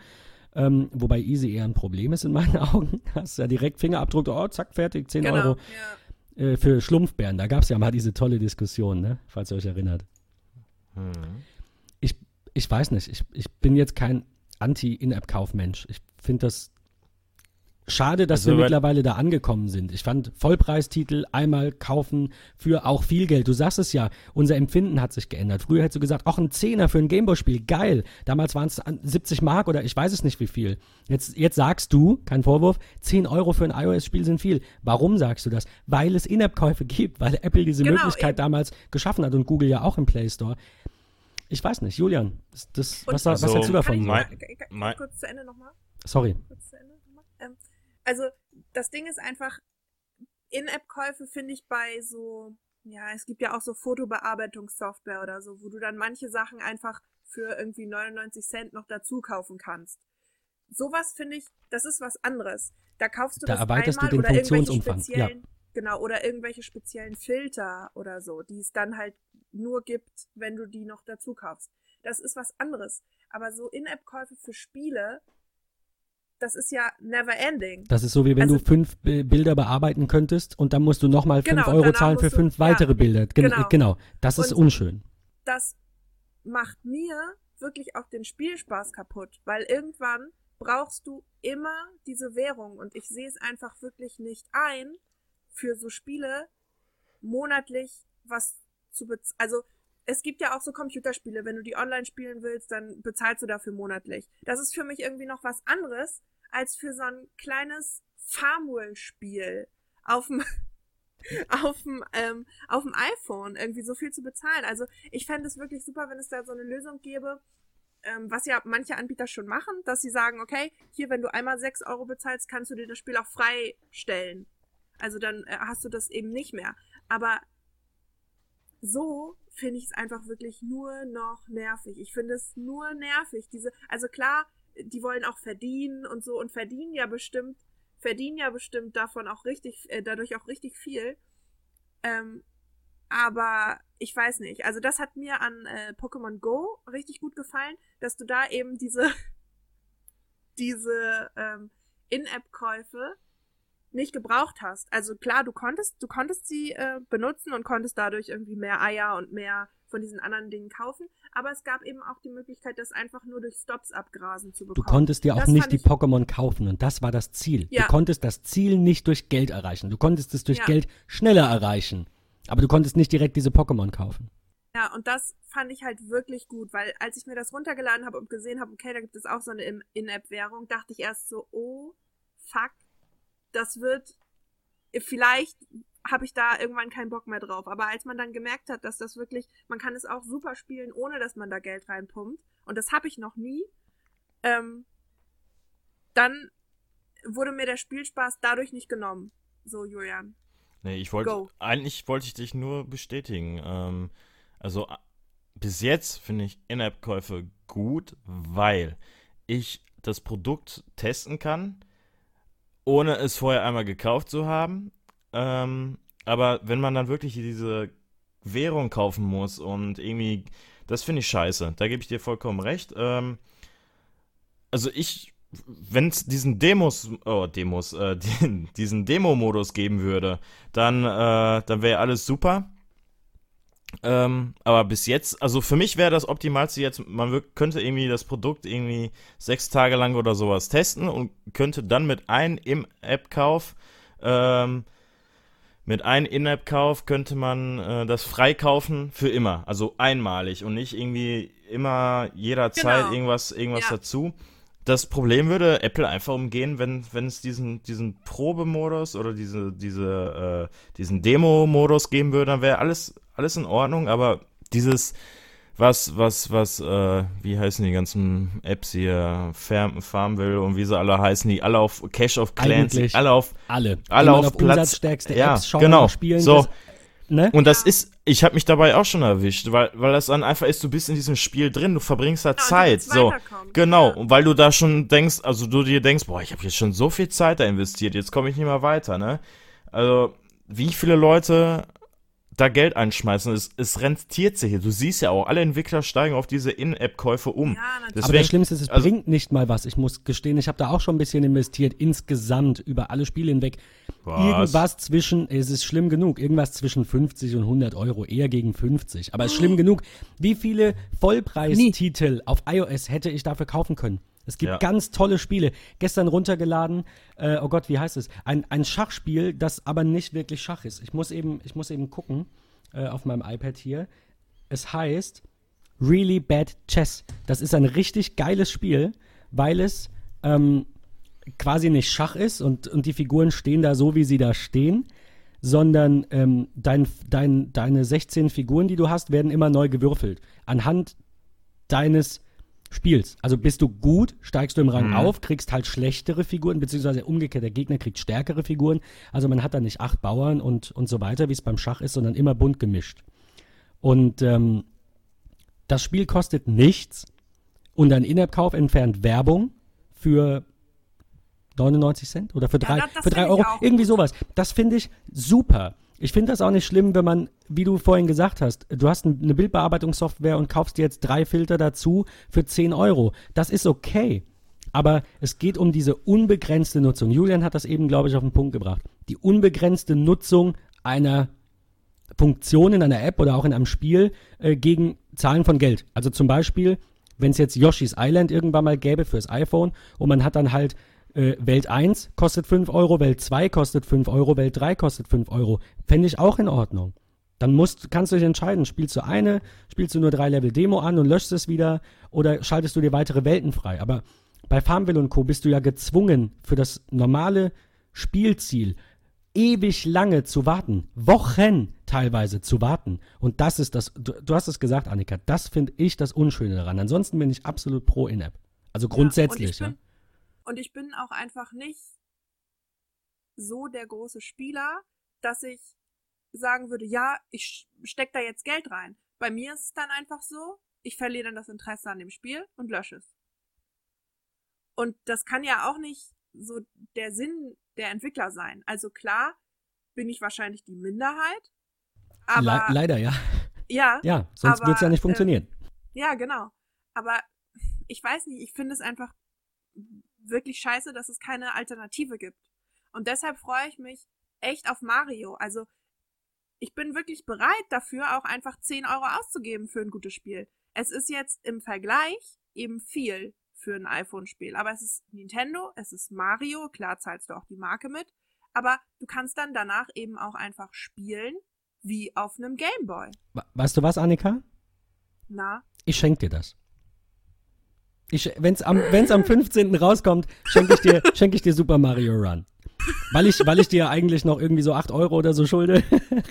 Ähm, wobei easy eher ein Problem ist in meinen Augen. Hast ja direkt Fingerabdruck, oh, zack, fertig, 10 Genau. Euro Ja. äh, für Schlumpfbären. Da gab es ja mal diese tolle Diskussion, ne? falls ihr euch erinnert. Hm. Ich, ich weiß nicht, ich, ich bin jetzt kein Anti-In-App-Kaufmensch. Ich finde das schade, dass Also, wir weil- mittlerweile da angekommen sind. Ich fand Vollpreistitel einmal kaufen für auch viel Geld. Du sagst es ja, unser Empfinden hat sich geändert. Früher hättest du gesagt, auch ein Zehner für ein Gameboy-Spiel, geil. Damals waren es 70 Mark oder ich weiß es nicht wie viel. Jetzt, jetzt sagst du, kein Vorwurf, 10 Euro für ein iOS-Spiel sind viel. Warum sagst du das? Weil es In-App-Käufe gibt, weil Apple diese Genau, Möglichkeit damals geschaffen hat und Google ja auch im Play Store. Ich weiß nicht, Julian, das, das, was, was Also, hältst du Kann davon? ich Mein- mal, kann- kann- kurz zu Ende nochmal? Sorry. kurz zu Ende also, das Ding ist einfach, In-App-Käufe finde ich bei so Ja, es gibt ja auch so Fotobearbeitungssoftware oder so, wo du dann manche Sachen einfach für irgendwie 99 Cent noch dazu kaufen kannst. Sowas finde ich, das ist was anderes. Da kaufst du Da das erweiterst du einmal den oder irgendwelche Funktionsumfang, ja. speziellen, genau, oder irgendwelche speziellen Filter oder so, die es dann halt nur gibt, wenn du die noch dazu kaufst. Das ist was anderes. Aber so In-App-Käufe für Spiele, das ist ja never ending. Das ist so, wie wenn Also- du fünf Bi- Bilder bearbeiten könntest und dann musst du nochmal fünf Genau, Euro danach zahlen für musst du- fünf ja, weitere Bilder. Gen genau. genau. Das ist Und- unschön. das macht mir wirklich auch den Spielspaß kaputt, weil irgendwann brauchst du immer diese Währung und ich sehe es einfach wirklich nicht ein, für so Spiele monatlich was zu bezahlen. Also es gibt ja auch so Computerspiele, wenn du die online spielen willst, dann bezahlst du dafür monatlich. Das ist für mich irgendwie noch was anderes als für so ein kleines Farmville-Spiel auf dem auf dem ähm, auf dem iPhone irgendwie so viel zu bezahlen. Also ich fände es wirklich super, wenn es da so eine Lösung gäbe, ähm, was ja manche Anbieter schon machen, dass sie sagen, okay, hier, wenn du einmal 6 Euro bezahlst, kannst du dir das Spiel auch freistellen. Also dann äh, hast du das eben nicht mehr. Aber so finde ich es einfach wirklich nur noch nervig. Ich finde es nur nervig. Diese, also klar, die wollen auch verdienen und so und verdienen ja bestimmt, verdienen ja bestimmt davon auch richtig, äh, dadurch auch richtig viel. Ähm, aber ich weiß nicht. Also das hat mir an äh, Pokémon Go richtig gut gefallen, dass du da eben diese diese ähm, In-App-Käufe nicht gebraucht hast. Also klar, du konntest, du konntest sie äh, benutzen und konntest dadurch irgendwie mehr Eier und mehr von diesen anderen Dingen kaufen, aber es gab eben auch die Möglichkeit, das einfach nur durch Stops abgrasen zu Du bekommen. konntest dir auch Das nicht die Pokémon kaufen und das war das Ziel. Ja. Du konntest das Ziel nicht durch Geld erreichen. Du konntest es durch Ja. Geld schneller erreichen. Aber du konntest nicht direkt diese Pokémon kaufen. Ja, und das fand ich halt wirklich gut, weil als ich mir das runtergeladen habe und gesehen habe, okay, da gibt es auch so eine In- In-App-Währung, dachte ich erst so, oh, fuck, das wird, vielleicht habe ich da irgendwann keinen Bock mehr drauf. Aber als man dann gemerkt hat, dass das wirklich, man kann es auch super spielen, ohne dass man da Geld reinpumpt, und das habe ich noch nie, ähm, dann wurde mir der Spielspaß dadurch nicht genommen. So, Julian. Nee, ich wollte, eigentlich wollte ich dich nur bestätigen. Ähm, also bis jetzt finde ich In-App-Käufe gut, weil ich das Produkt testen kann, ohne es vorher einmal gekauft zu haben. Ähm, aber wenn man dann wirklich diese Währung kaufen muss und irgendwie, das finde ich scheiße. Da gebe ich dir vollkommen recht. Ähm, also ich, wenn es diesen Demos, oh Demos, äh, den, diesen Demo-Modus geben würde, dann, äh, dann wäre alles super. Ähm, aber bis jetzt, also für mich wäre das optimalste jetzt, man könnte irgendwie das Produkt irgendwie sechs Tage lang oder sowas testen und könnte dann mit einem In-App-Kauf, ähm, mit einem In-App-Kauf könnte man äh, das freikaufen für immer, also einmalig und nicht irgendwie immer jederzeit Genau. irgendwas, irgendwas Ja. dazu. Das Problem würde Apple einfach umgehen, wenn, wenn es diesen, diesen Probemodus oder diese, diese, äh, diesen Demo-Modus geben würde, dann wäre alles, alles in Ordnung, aber dieses, was, was, was, äh, wie heißen die ganzen Apps hier, Farm, Farmville und wie sie alle heißen, die alle auf Cash of Clans, Eigentlich alle auf, Alle. alle auf auf Platz, umsatzstärkste ja, Apps schauen, genau, spielen. so. Das, ne? Und das ist, ich habe mich dabei auch schon erwischt, weil, weil das dann einfach ist, du bist in diesem Spiel drin, du verbringst da Ja, du Zeit, so. Genau, Ja. und weil du da schon denkst, also du dir denkst, boah, ich habe jetzt schon so viel Zeit da investiert, jetzt komme ich nicht mehr weiter, ne? Also, wie viele Leute da Geld einschmeißen, es, es rentiert sich hier. Du siehst ja auch, alle Entwickler steigen auf diese In-App-Käufe um. Ja. Deswegen- Aber das Schlimmste ist, es also- bringt nicht mal was. Ich muss gestehen, ich habe da auch schon ein bisschen investiert, insgesamt über alle Spiele hinweg. Was? Irgendwas zwischen, es ist schlimm genug, irgendwas zwischen 50 und 100 Euro, eher gegen 50. Aber es ist schlimm genug. Wie viele Vollpreistitel auf iOS hätte ich dafür kaufen können? Es gibt Ja. ganz tolle Spiele. Gestern runtergeladen, äh, oh Gott, wie heißt es? Ein, ein Schachspiel, das aber nicht wirklich Schach ist. Ich muss eben, ich muss eben gucken äh, auf meinem iPad hier. Es heißt Really Bad Chess. Das ist ein richtig geiles Spiel, weil es ähm, quasi nicht Schach ist und, und die Figuren stehen da so, wie sie da stehen, sondern ähm, dein, dein, deine 16 Figuren, die du hast, werden immer neu gewürfelt. Anhand deines spielst. Also bist du gut, steigst du im Rang Mhm. auf, kriegst halt schlechtere Figuren, beziehungsweise umgekehrt, der Gegner kriegt stärkere Figuren. Also man hat da nicht acht Bauern und, und so weiter, wie es beim Schach ist, sondern immer bunt gemischt. Und ähm, das Spiel kostet nichts und ein In-App-Kauf entfernt Werbung für 99 Cent oder für drei, das- das für drei Euro. Irgendwie sowas. Das finde ich super. Ich finde das auch nicht schlimm, wenn man, wie du vorhin gesagt hast, du hast ein- eine Bildbearbeitungssoftware und kaufst dir jetzt drei Filter dazu für 10 Euro. Das ist okay. Aber es geht um diese unbegrenzte Nutzung. Julian hat das eben, glaube ich, auf den Punkt gebracht. Die unbegrenzte Nutzung einer Funktion in einer App oder auch in einem Spiel äh, gegen Zahlen von Geld. Also zum Beispiel, wenn es jetzt Yoshi's Island irgendwann mal gäbe fürs iPhone und man hat dann halt äh, Welt 1 kostet 5 Euro, Welt 2 kostet 5 Euro, Welt 3 kostet 5 Euro. Fände ich auch in Ordnung. Dann musst, kannst du dich entscheiden, spielst du eine, spielst du nur drei Level Demo an und löschst es wieder oder schaltest du dir weitere Welten frei. Aber bei Farmville und Co. bist du ja gezwungen, für das normale Spielziel ewig lange zu warten, Wochen teilweise zu warten. Und das ist das, du, du hast es gesagt, Annika, das finde ich das Unschöne daran. Ansonsten bin ich absolut pro In-App. Also grundsätzlich, Ja. Und, ich bin, auch einfach nicht so der große Spieler, dass ich sagen würde, ja, ich steck da jetzt Geld rein. Bei mir ist es dann einfach so, ich verliere dann das Interesse an dem Spiel und lösche es. Und das kann ja auch nicht so der Sinn der Entwickler sein. Also klar bin ich wahrscheinlich die Minderheit, aber Le leider, ja. ja, Ja, sonst wird es ja nicht ähm, funktionieren. ja, genau. Aber ich weiß nicht, ich finde es einfach wirklich scheiße, dass es keine Alternative gibt. Und deshalb freue ich mich echt auf Mario. Also ich bin wirklich bereit dafür, auch einfach 10 Euro auszugeben für ein gutes Spiel. Es ist jetzt im Vergleich eben viel für ein iPhone-Spiel. Aber es ist Nintendo, es ist Mario, klar zahlst du auch die Marke mit. Aber du kannst dann danach eben auch einfach spielen, wie auf einem Gameboy. We- Weißt du was, Annika? Na? Ich schenke dir das. Ich, wenn's am, wenn's am 15. rauskommt, schenke ich dir, schenke ich dir Super Mario Run. Weil ich, weil ich dir eigentlich noch irgendwie so 8 Euro oder so schulde,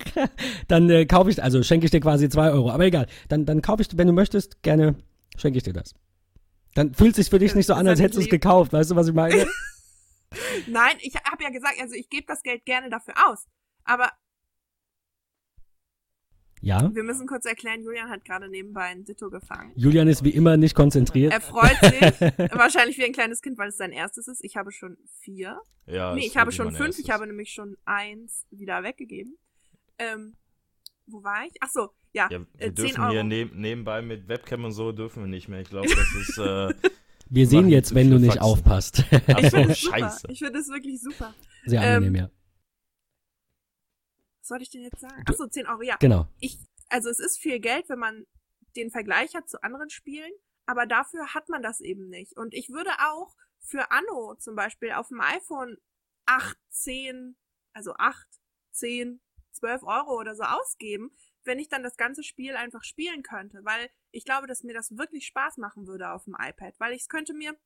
dann äh, kaufe ich, also schenke ich dir quasi 2 Euro. Aber egal, dann, dann kaufe ich, wenn du möchtest, gerne schenke ich dir das. Dann fühlt sich für dich nicht so an, als hättest du es gekauft. Weißt du, was ich meine? Nein, ich habe ja gesagt, also ich gebe das Geld gerne dafür aus. Aber Ja. wir müssen kurz erklären, Julian hat gerade nebenbei ein Ditto gefangen. Julian ist wie immer nicht konzentriert. Er freut sich, wahrscheinlich wie ein kleines Kind, weil es sein erstes ist. Ich habe schon vier. Ja, nee, ich habe schon fünf. erstes. Ich habe nämlich schon eins wieder weggegeben. Ähm, wo war ich? Ach so, ja, Ja, wir äh, 10 dürfen Euro. hier neb nebenbei mit Webcam und so dürfen wir nicht mehr. Ich glaube, das ist. Äh, Wir sehen jetzt, wenn du nicht Faxen. aufpasst. ach Ich so, super. scheiße. Ich finde es wirklich super. Sehr Ähm, angenehm, ja. Was sollte ich denn jetzt sagen? Ach so, 10 Euro, ja. Genau. ich, also es ist viel Geld, wenn man den Vergleich hat zu anderen Spielen, aber dafür hat man das eben nicht. Und ich würde auch für Anno zum Beispiel auf dem iPhone 8, 10, also 8, 10, 12 Euro oder so ausgeben, wenn ich dann das ganze Spiel einfach spielen könnte, weil ich glaube, dass mir das wirklich Spaß machen würde auf dem iPad, weil ich es könnte mir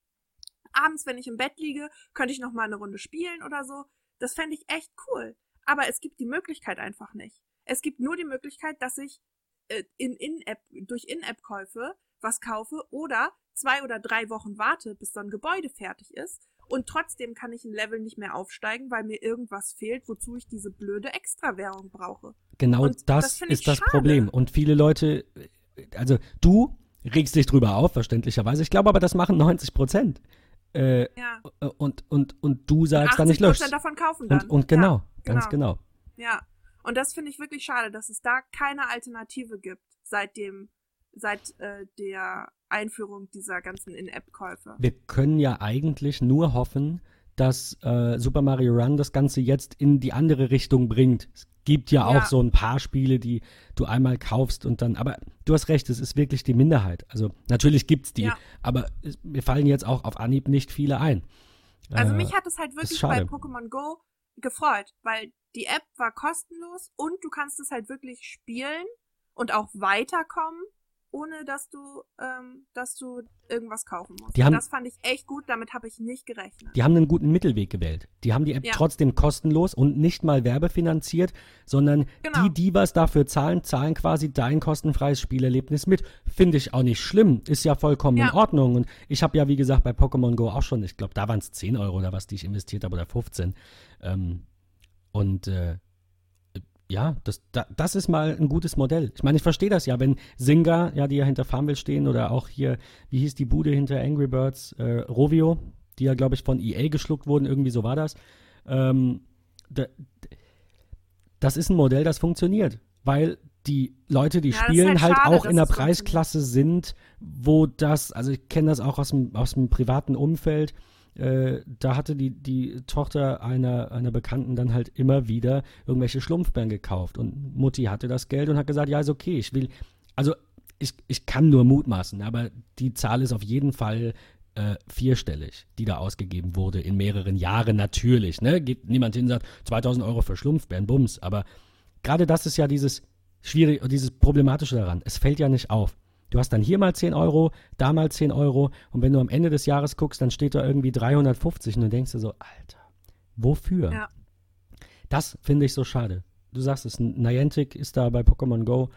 abends, wenn ich im Bett liege, könnte ich noch mal eine Runde spielen oder so. Das fände ich echt cool. Aber es gibt die Möglichkeit einfach nicht. Es gibt nur die Möglichkeit, dass ich äh, in In-App, durch In-App-Käufe was kaufe oder zwei oder drei Wochen warte, bis so ein Gebäude fertig ist. Und trotzdem kann ich ein Level nicht mehr aufsteigen, weil mir irgendwas fehlt, wozu ich diese blöde Extrawährung brauche. Genau Und das, das ist das schade. Problem. Und viele Leute, also du regst dich drüber auf, verständlicherweise. Ich glaube aber, das machen 90 Prozent. Äh, Ja. und, und, und du sagst dann, 80% ich lösche davon kaufen dann. und, und genau, Ja, ganz genau. Ja. Und das finde ich wirklich schade, dass es da keine Alternative gibt seit dem, seit äh, der Einführung dieser ganzen In-App-Käufe. Wir können ja eigentlich nur hoffen, dass äh, Super Mario Run das Ganze jetzt in die andere Richtung bringt. Es gibt ja, Ja. auch so ein paar Spiele, die du einmal kaufst und dann, aber du hast recht, es ist wirklich die Minderheit. Also natürlich gibt's die, Ja. aber es, mir fallen jetzt auch auf Anhieb nicht viele ein. Also Äh, mich hat es halt wirklich bei. Pokémon Go gefreut, weil die App war kostenlos und du kannst es halt wirklich spielen und auch weiterkommen ohne dass du, ähm, dass du irgendwas kaufen musst. Die haben- das fand ich echt gut, damit habe ich nicht gerechnet. Die haben einen guten Mittelweg gewählt. Die haben die App Ja. trotzdem kostenlos und nicht mal werbefinanziert, sondern Genau. die, die was dafür zahlen, zahlen quasi dein kostenfreies Spielerlebnis mit. Finde ich auch nicht schlimm. Ist ja vollkommen in Ja. Ordnung. Und ich habe ja, wie gesagt, bei Pokémon Go auch schon, ich glaube, da waren es 10 Euro oder was, die ich investiert habe, oder 15. Ähm, und äh, ja, das, da, das ist mal ein gutes Modell. Ich meine, ich verstehe das ja, wenn Singa, ja, die ja hinter Farmville stehen, oder auch hier, wie hieß die Bude hinter Angry Birds, äh, Rovio, die ja, glaube ich, von EA geschluckt wurden, irgendwie so war das. Ähm, da, das ist ein Modell, das funktioniert, weil die Leute, die Ja, ist spielen, halt halt, schade, auch in der. Preisklasse sind, wo das, also ich kenne das auch aus dem, aus dem privaten Umfeld, äh, da hatte die, die Tochter einer, einer Bekannten dann halt immer wieder irgendwelche Schlumpfbären gekauft. Und Mutti hatte das Geld und hat gesagt, ja, ist okay, ich will, also ich, ich kann nur mutmaßen, aber die Zahl ist auf jeden Fall äh, vierstellig, die da ausgegeben wurde in mehreren Jahren natürlich. Ne? Geht niemand hin und sagt, 2000 Euro für Schlumpfbären, Bums. Aber gerade das ist ja dieses schwierig, dieses Problematische daran. Es fällt ja nicht auf. Du hast dann hier mal 10 Euro, da mal 10 Euro und wenn du am Ende des Jahres guckst, dann steht da irgendwie 350 und du denkst dir so, Alter, wofür? Ja. Das finde ich so schade. Du sagst es, Niantic ist da bei Pokémon Go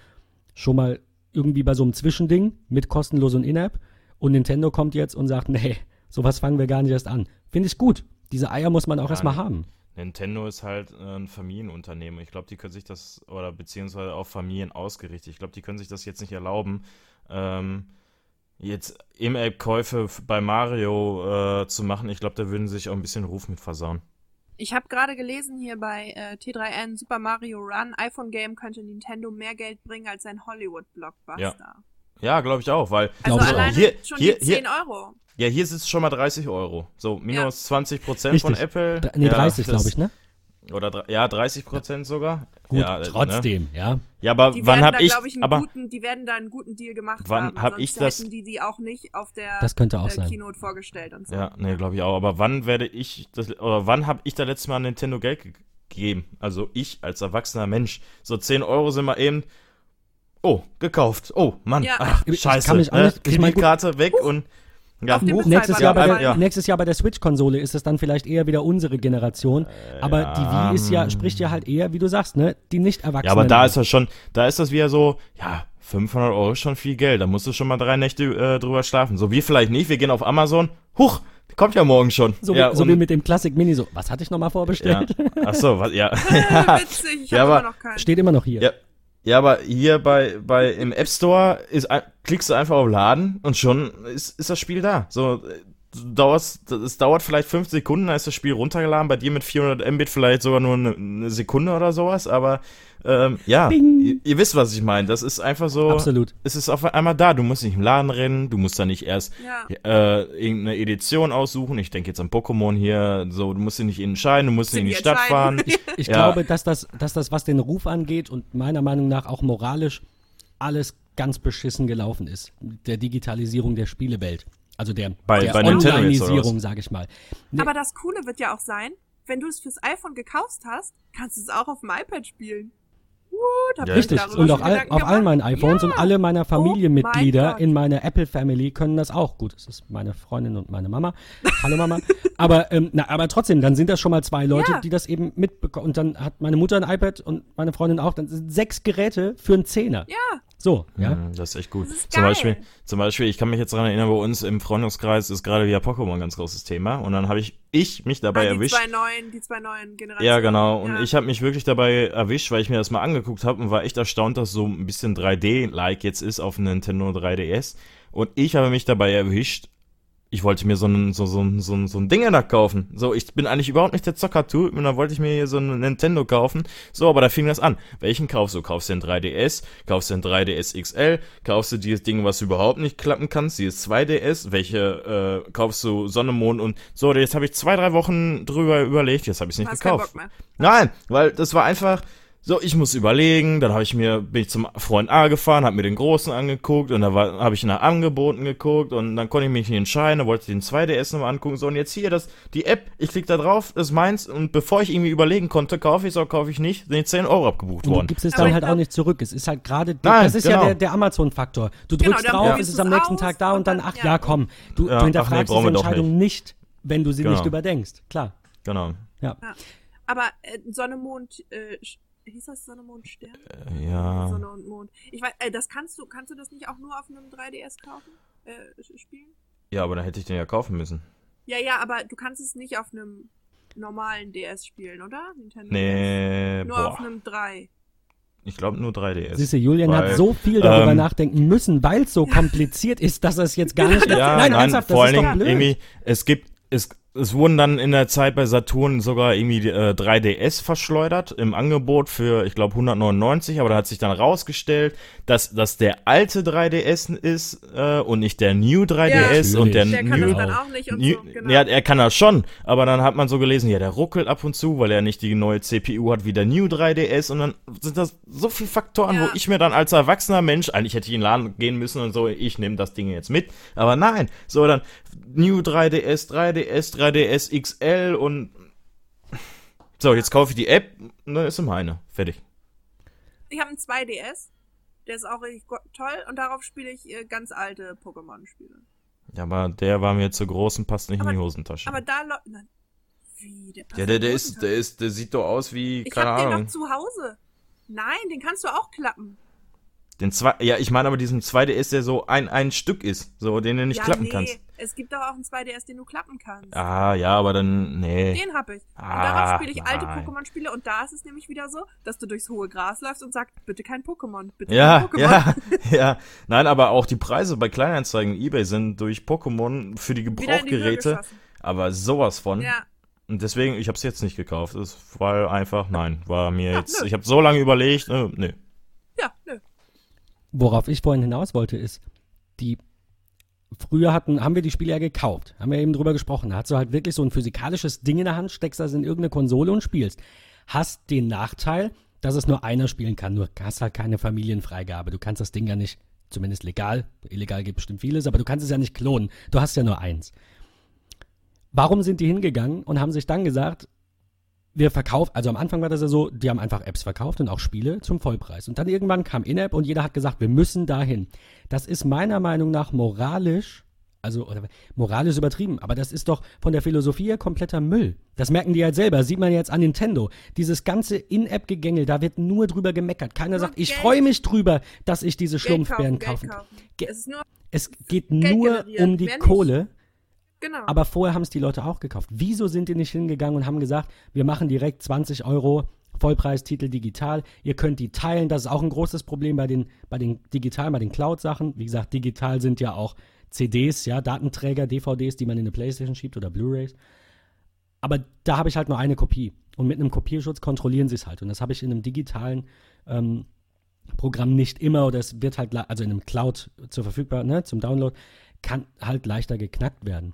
schon mal irgendwie bei so einem Zwischending mit kostenlos und In-App und Nintendo kommt jetzt und sagt, nee, sowas fangen wir gar nicht erst an. Finde ich gut. Diese Eier muss man auch Ja, erstmal haben. Nintendo ist halt äh, ein Familienunternehmen. Ich glaube, die können sich das, oder beziehungsweise auf Familien ausgerichtet. Ich glaube, die können sich das jetzt nicht erlauben, ähm, jetzt In-App-Käufe bei Mario äh, zu machen. Ich glaube, da würden sie sich auch ein bisschen Ruf mit versauen. Ich habe gerade gelesen hier bei äh, T3N Super Mario Run, iPhone Game könnte Nintendo mehr Geld bringen als ein Hollywood-Blockbuster. Ja, glaube ich auch, weil Also alleine Hier- schon hier- die hier- 10 Euro. ja, hier sitzt schon mal 30 Euro. So, minus 20 Prozent von. Apple. Nee, ja, 30, das- glaube ich, ne? Oder ja, 30 Prozent sogar. Gut, ja, Ne? trotzdem, ja. Ja, aber Die wann werden hab da, ich, ich, einen aber guten, die werden da einen guten Deal gemacht Wann haben. hab sonst ich das- hätten die die auch nicht auf der Das könnte auch äh, sein. Keynote vorgestellt und so. Ja, nee, glaube ich auch. Aber wann werde ich das, oder wann habe ich da letztes Mal Nintendo Geld ge gegeben? Also ich als erwachsener Mensch. So 10 Euro sind mal eben. Oh, gekauft. Oh, Mann. Ja. Ach, Ich scheiße. kann mich auch ne? ich Kreditkarte weg und. Ja, nächstes, Jahr bei ja, der, ja. nächstes Jahr bei der Switch-Konsole ist es dann vielleicht eher wieder unsere Generation. Aber die Wii ist ja, spricht ja halt eher, wie du sagst, ne? Die nicht erwachsenen. ja, aber da ist das schon, da ist das wieder so, ja, 500 Euro ist schon viel Geld. Da musst du schon mal drei Nächte äh, drüber schlafen. So, wir vielleicht nicht. Wir gehen auf Amazon. Huch, kommt ja morgen schon. so, ja, wie, so wie mit dem Classic Mini so. Was hatte ich nochmal ja. vorbestellt? Ach so, was, ja. Witzig, ich Ja, habe aber- immer noch keinen. Steht immer noch hier. Ja, ja, aber hier bei, bei im App Store ist, klickst du einfach auf Laden und schon ist, ist das Spiel da. So, äh, dauerst, es dauert vielleicht fünf Sekunden, dann ist das Spiel runtergeladen. Bei dir mit 400 Mbit vielleicht sogar nur eine, eine Sekunde oder sowas. Aber ähm, ja, ihr, ihr wisst, was ich meine. Das ist einfach so. Absolut. Es ist auf einmal da. Du musst nicht im Laden rennen. Du musst da nicht erst Ja. äh, irgendeine Edition aussuchen. Ich denke jetzt an Pokémon hier. So, du musst dich nicht entscheiden. Du musst nicht in die Stadt fahren. entscheiden. Ich Ja. glaube, dass das, dass das, was den Ruf angeht und meiner Meinung nach auch moralisch alles ganz beschissen gelaufen ist. Mit Der Digitalisierung der Spielewelt. Also der, Bei- der bei Onlineisierung, sage ich mal. Nee, Aber das Coole wird ja auch sein, wenn du es fürs iPhone gekauft hast, kannst du es auch auf dem iPad spielen. What? Hab Ja, ich Richtig. Und auf, all, auf all meinen iPhones Ja. und alle meiner Familienmitglieder Gott. in meiner Apple Family können das auch. Gut, das ist meine Freundin und meine Mama. Hallo Mama. aber, ähm, na, aber trotzdem, dann sind das schon mal zwei Leute, Ja. die das eben mitbekommen. Und dann hat meine Mutter ein iPad und meine Freundin auch. Dann sind sechs Geräte für einen Zehner. Ja, So, ja. Das ist echt gut. Das ist zum, geil. Beispiel, zum Beispiel, ich kann mich jetzt daran erinnern, bei uns im Freundeskreis ist gerade wieder Pokémon ein ganz großes Thema. Und dann habe ich, ich mich dabei Ah, die erwischt. zwei neuen, die zwei neuen Generationen. Ja, genau. Und Ja. ich habe mich wirklich dabei erwischt, weil ich mir das mal angeguckt habe und war echt erstaunt, dass so ein bisschen 3D-like jetzt ist auf dem Nintendo 3DS. Und ich habe mich dabei erwischt, ich wollte mir so ein, so, so, ein- so, ein- so ein Ding da kaufen. So, ich bin eigentlich überhaupt nicht der Zocker-Typ und dann wollte ich mir hier so ein Nintendo kaufen. So, aber da fing das an. Welchen kaufst du? Kaufst du den 3DS? Kaufst du den 3DS XL? Kaufst du dieses Ding, was du überhaupt nicht klappen kannst? Dieses 2DS? Welche äh, kaufst du Sonne, Mond und so? Jetzt habe ich zwei, drei Wochen drüber überlegt. Jetzt habe ich es nicht gekauft. Nein, weil das war einfach So, ich muss überlegen, dann habe ich mir, bin ich zum Freund A gefahren, habe mir den Großen angeguckt und da habe ich nach Angeboten geguckt und dann konnte ich mich nicht entscheiden, da wollte ich den 2DS nochmal angucken, so und jetzt hier das, die App, ich klicke da drauf, das ist meins und bevor ich irgendwie überlegen konnte, kaufe ich es oder kaufe ich nicht, sind jetzt 10 Euro abgebucht Und worden. du gibst es dann halt auch nicht zurück. Es ist halt gerade, das ist ja genau. der, der Amazon-Faktor. Du Genau, drückst dann drauf, es ist du's am nächsten aus Tag da und und dann, ach ja. ja, komm. Du, Ja, du hinterfragst nee, diese Entscheidung nicht, wenn du sie Genau. nicht überdenkst. Klar. Genau. Aber äh, Sonne, Mond, äh, hieß das Sonne, Mond, Stern? Äh, Ja. Sonne und Mond. Ich weiß, äh, das kannst du, kannst du das nicht auch nur auf einem 3DS kaufen? Äh, spielen? Ja, aber dann hätte ich den ja kaufen müssen. Ja, ja, aber du kannst es nicht auf einem normalen DS spielen, oder? Nintendo DS. Nee, Nur auf boah. einem 3. Ich glaube nur 3DS. Siehst du, Julian Weil, hat so viel darüber ähm, nachdenken müssen, weil es so kompliziert ist, dass er es jetzt gar nicht mehr. Ja, nein, nein, ernsthaft, das vor ist allen doch Dingen blöd. irgendwie, es gibt, es, es wurden dann in der Zeit bei Saturn sogar irgendwie äh, 3DS verschleudert im Angebot für, ich glaube, 199, aber da hat sich dann rausgestellt, dass das der alte 3DS ist äh, und nicht der New 3DS Ja, und der, Der kann New das dann auch nicht und New, so. Genau. Ja, er kann das schon, aber dann hat man so gelesen, ja, der ruckelt ab und zu, weil er nicht die neue CPU hat wie der New 3DS und dann sind das so viele Faktoren, Ja. wo ich mir dann als erwachsener Mensch, eigentlich hätte ich in den Laden gehen müssen und so, ich nehme das Ding jetzt mit, aber nein, so dann New 3DS, 3DS, 3DS XL und so, jetzt kaufe ich die App und dann ist sie meine, fertig. Ich habe einen 2DS. Der ist auch richtig toll und darauf spiele ich äh, ganz alte Pokémon-Spiele. Ja, aber der war mir zu groß und passt nicht in Aber- die Hosentasche. Aber da läuft. Wie? Der ja, der, in der ist, der ist, der sieht doch aus wie, Ich keine hab den Ahnung. noch zu Hause. Nein, den kannst du auch klappen. Den zwei, ja, ich meine aber diesen 2DS, der so ein, ein Stück ist, so den du nicht ja, klappen nee. kannst. Es gibt doch auch einen 2DS, den du klappen kannst. Ah, ja, aber dann, nee. Den hab ich. Und Ah, darauf spiele ich alte. Pokémon-Spiele und da ist es nämlich wieder so, dass du durchs hohe Gras läufst und sagst, bitte kein Pokémon, bitte Ja, kein Pokémon. ja, ja. Nein, aber auch die Preise bei Kleinanzeigen eBay sind durch Pokémon für die Gebrauchgeräte, aber sowas von. Ja, Und deswegen, ich habe es jetzt nicht gekauft. Das war einfach, nein, war mir Ja, jetzt, nö. ich habe so lange überlegt, nö. ja, nö. Worauf ich vorhin hinaus wollte, ist, die früher hatten, haben wir die Spiele ja gekauft, haben wir eben drüber gesprochen. Da hast du halt wirklich so ein physikalisches Ding in der Hand, steckst das in irgendeine Konsole und spielst. Hast den Nachteil, dass es nur einer spielen kann, nur hast halt keine Familienfreigabe. Du kannst das Ding ja nicht, zumindest legal, illegal gibt bestimmt vieles, aber du kannst es ja nicht klonen. Du hast ja nur eins. Warum sind die hingegangen und haben sich dann gesagt, wir verkaufen, also am Anfang war das ja so, die haben einfach Apps verkauft und auch Spiele zum Vollpreis. Und dann irgendwann kam In-App und jeder hat gesagt, wir müssen dahin. Das ist meiner Meinung nach moralisch, also oder, moralisch übertrieben, aber das ist doch von der Philosophie her kompletter Müll. Das merken die halt selber, sieht man jetzt an Nintendo. Dieses ganze In-App-Gegängel, da wird nur drüber gemeckert. Keiner Nur sagt, ich Geld. freue mich drüber, dass ich diese Schlumpfbären kaufen, kaufen. Es Es geht nur um die mehr nicht. Genau. Aber vorher haben es die Leute auch gekauft. Wieso sind die nicht hingegangen und haben gesagt, wir machen direkt 20 Euro Vollpreistitel digital. Ihr könnt die teilen. Das ist auch ein großes Problem bei den, bei den digitalen, bei den Cloud-Sachen. Wie gesagt, digital sind ja auch CDs, ja, Datenträger, DVDs, die man in eine Playstation schiebt oder Blu-rays. Aber da habe ich halt nur eine Kopie. Und mit einem Kopierschutz kontrollieren sie es halt. Und das habe ich in einem digitalen ähm, Programm nicht immer oder es wird halt, also in einem Cloud zur verfügbar, ne, zum Download, kann halt leichter geknackt werden.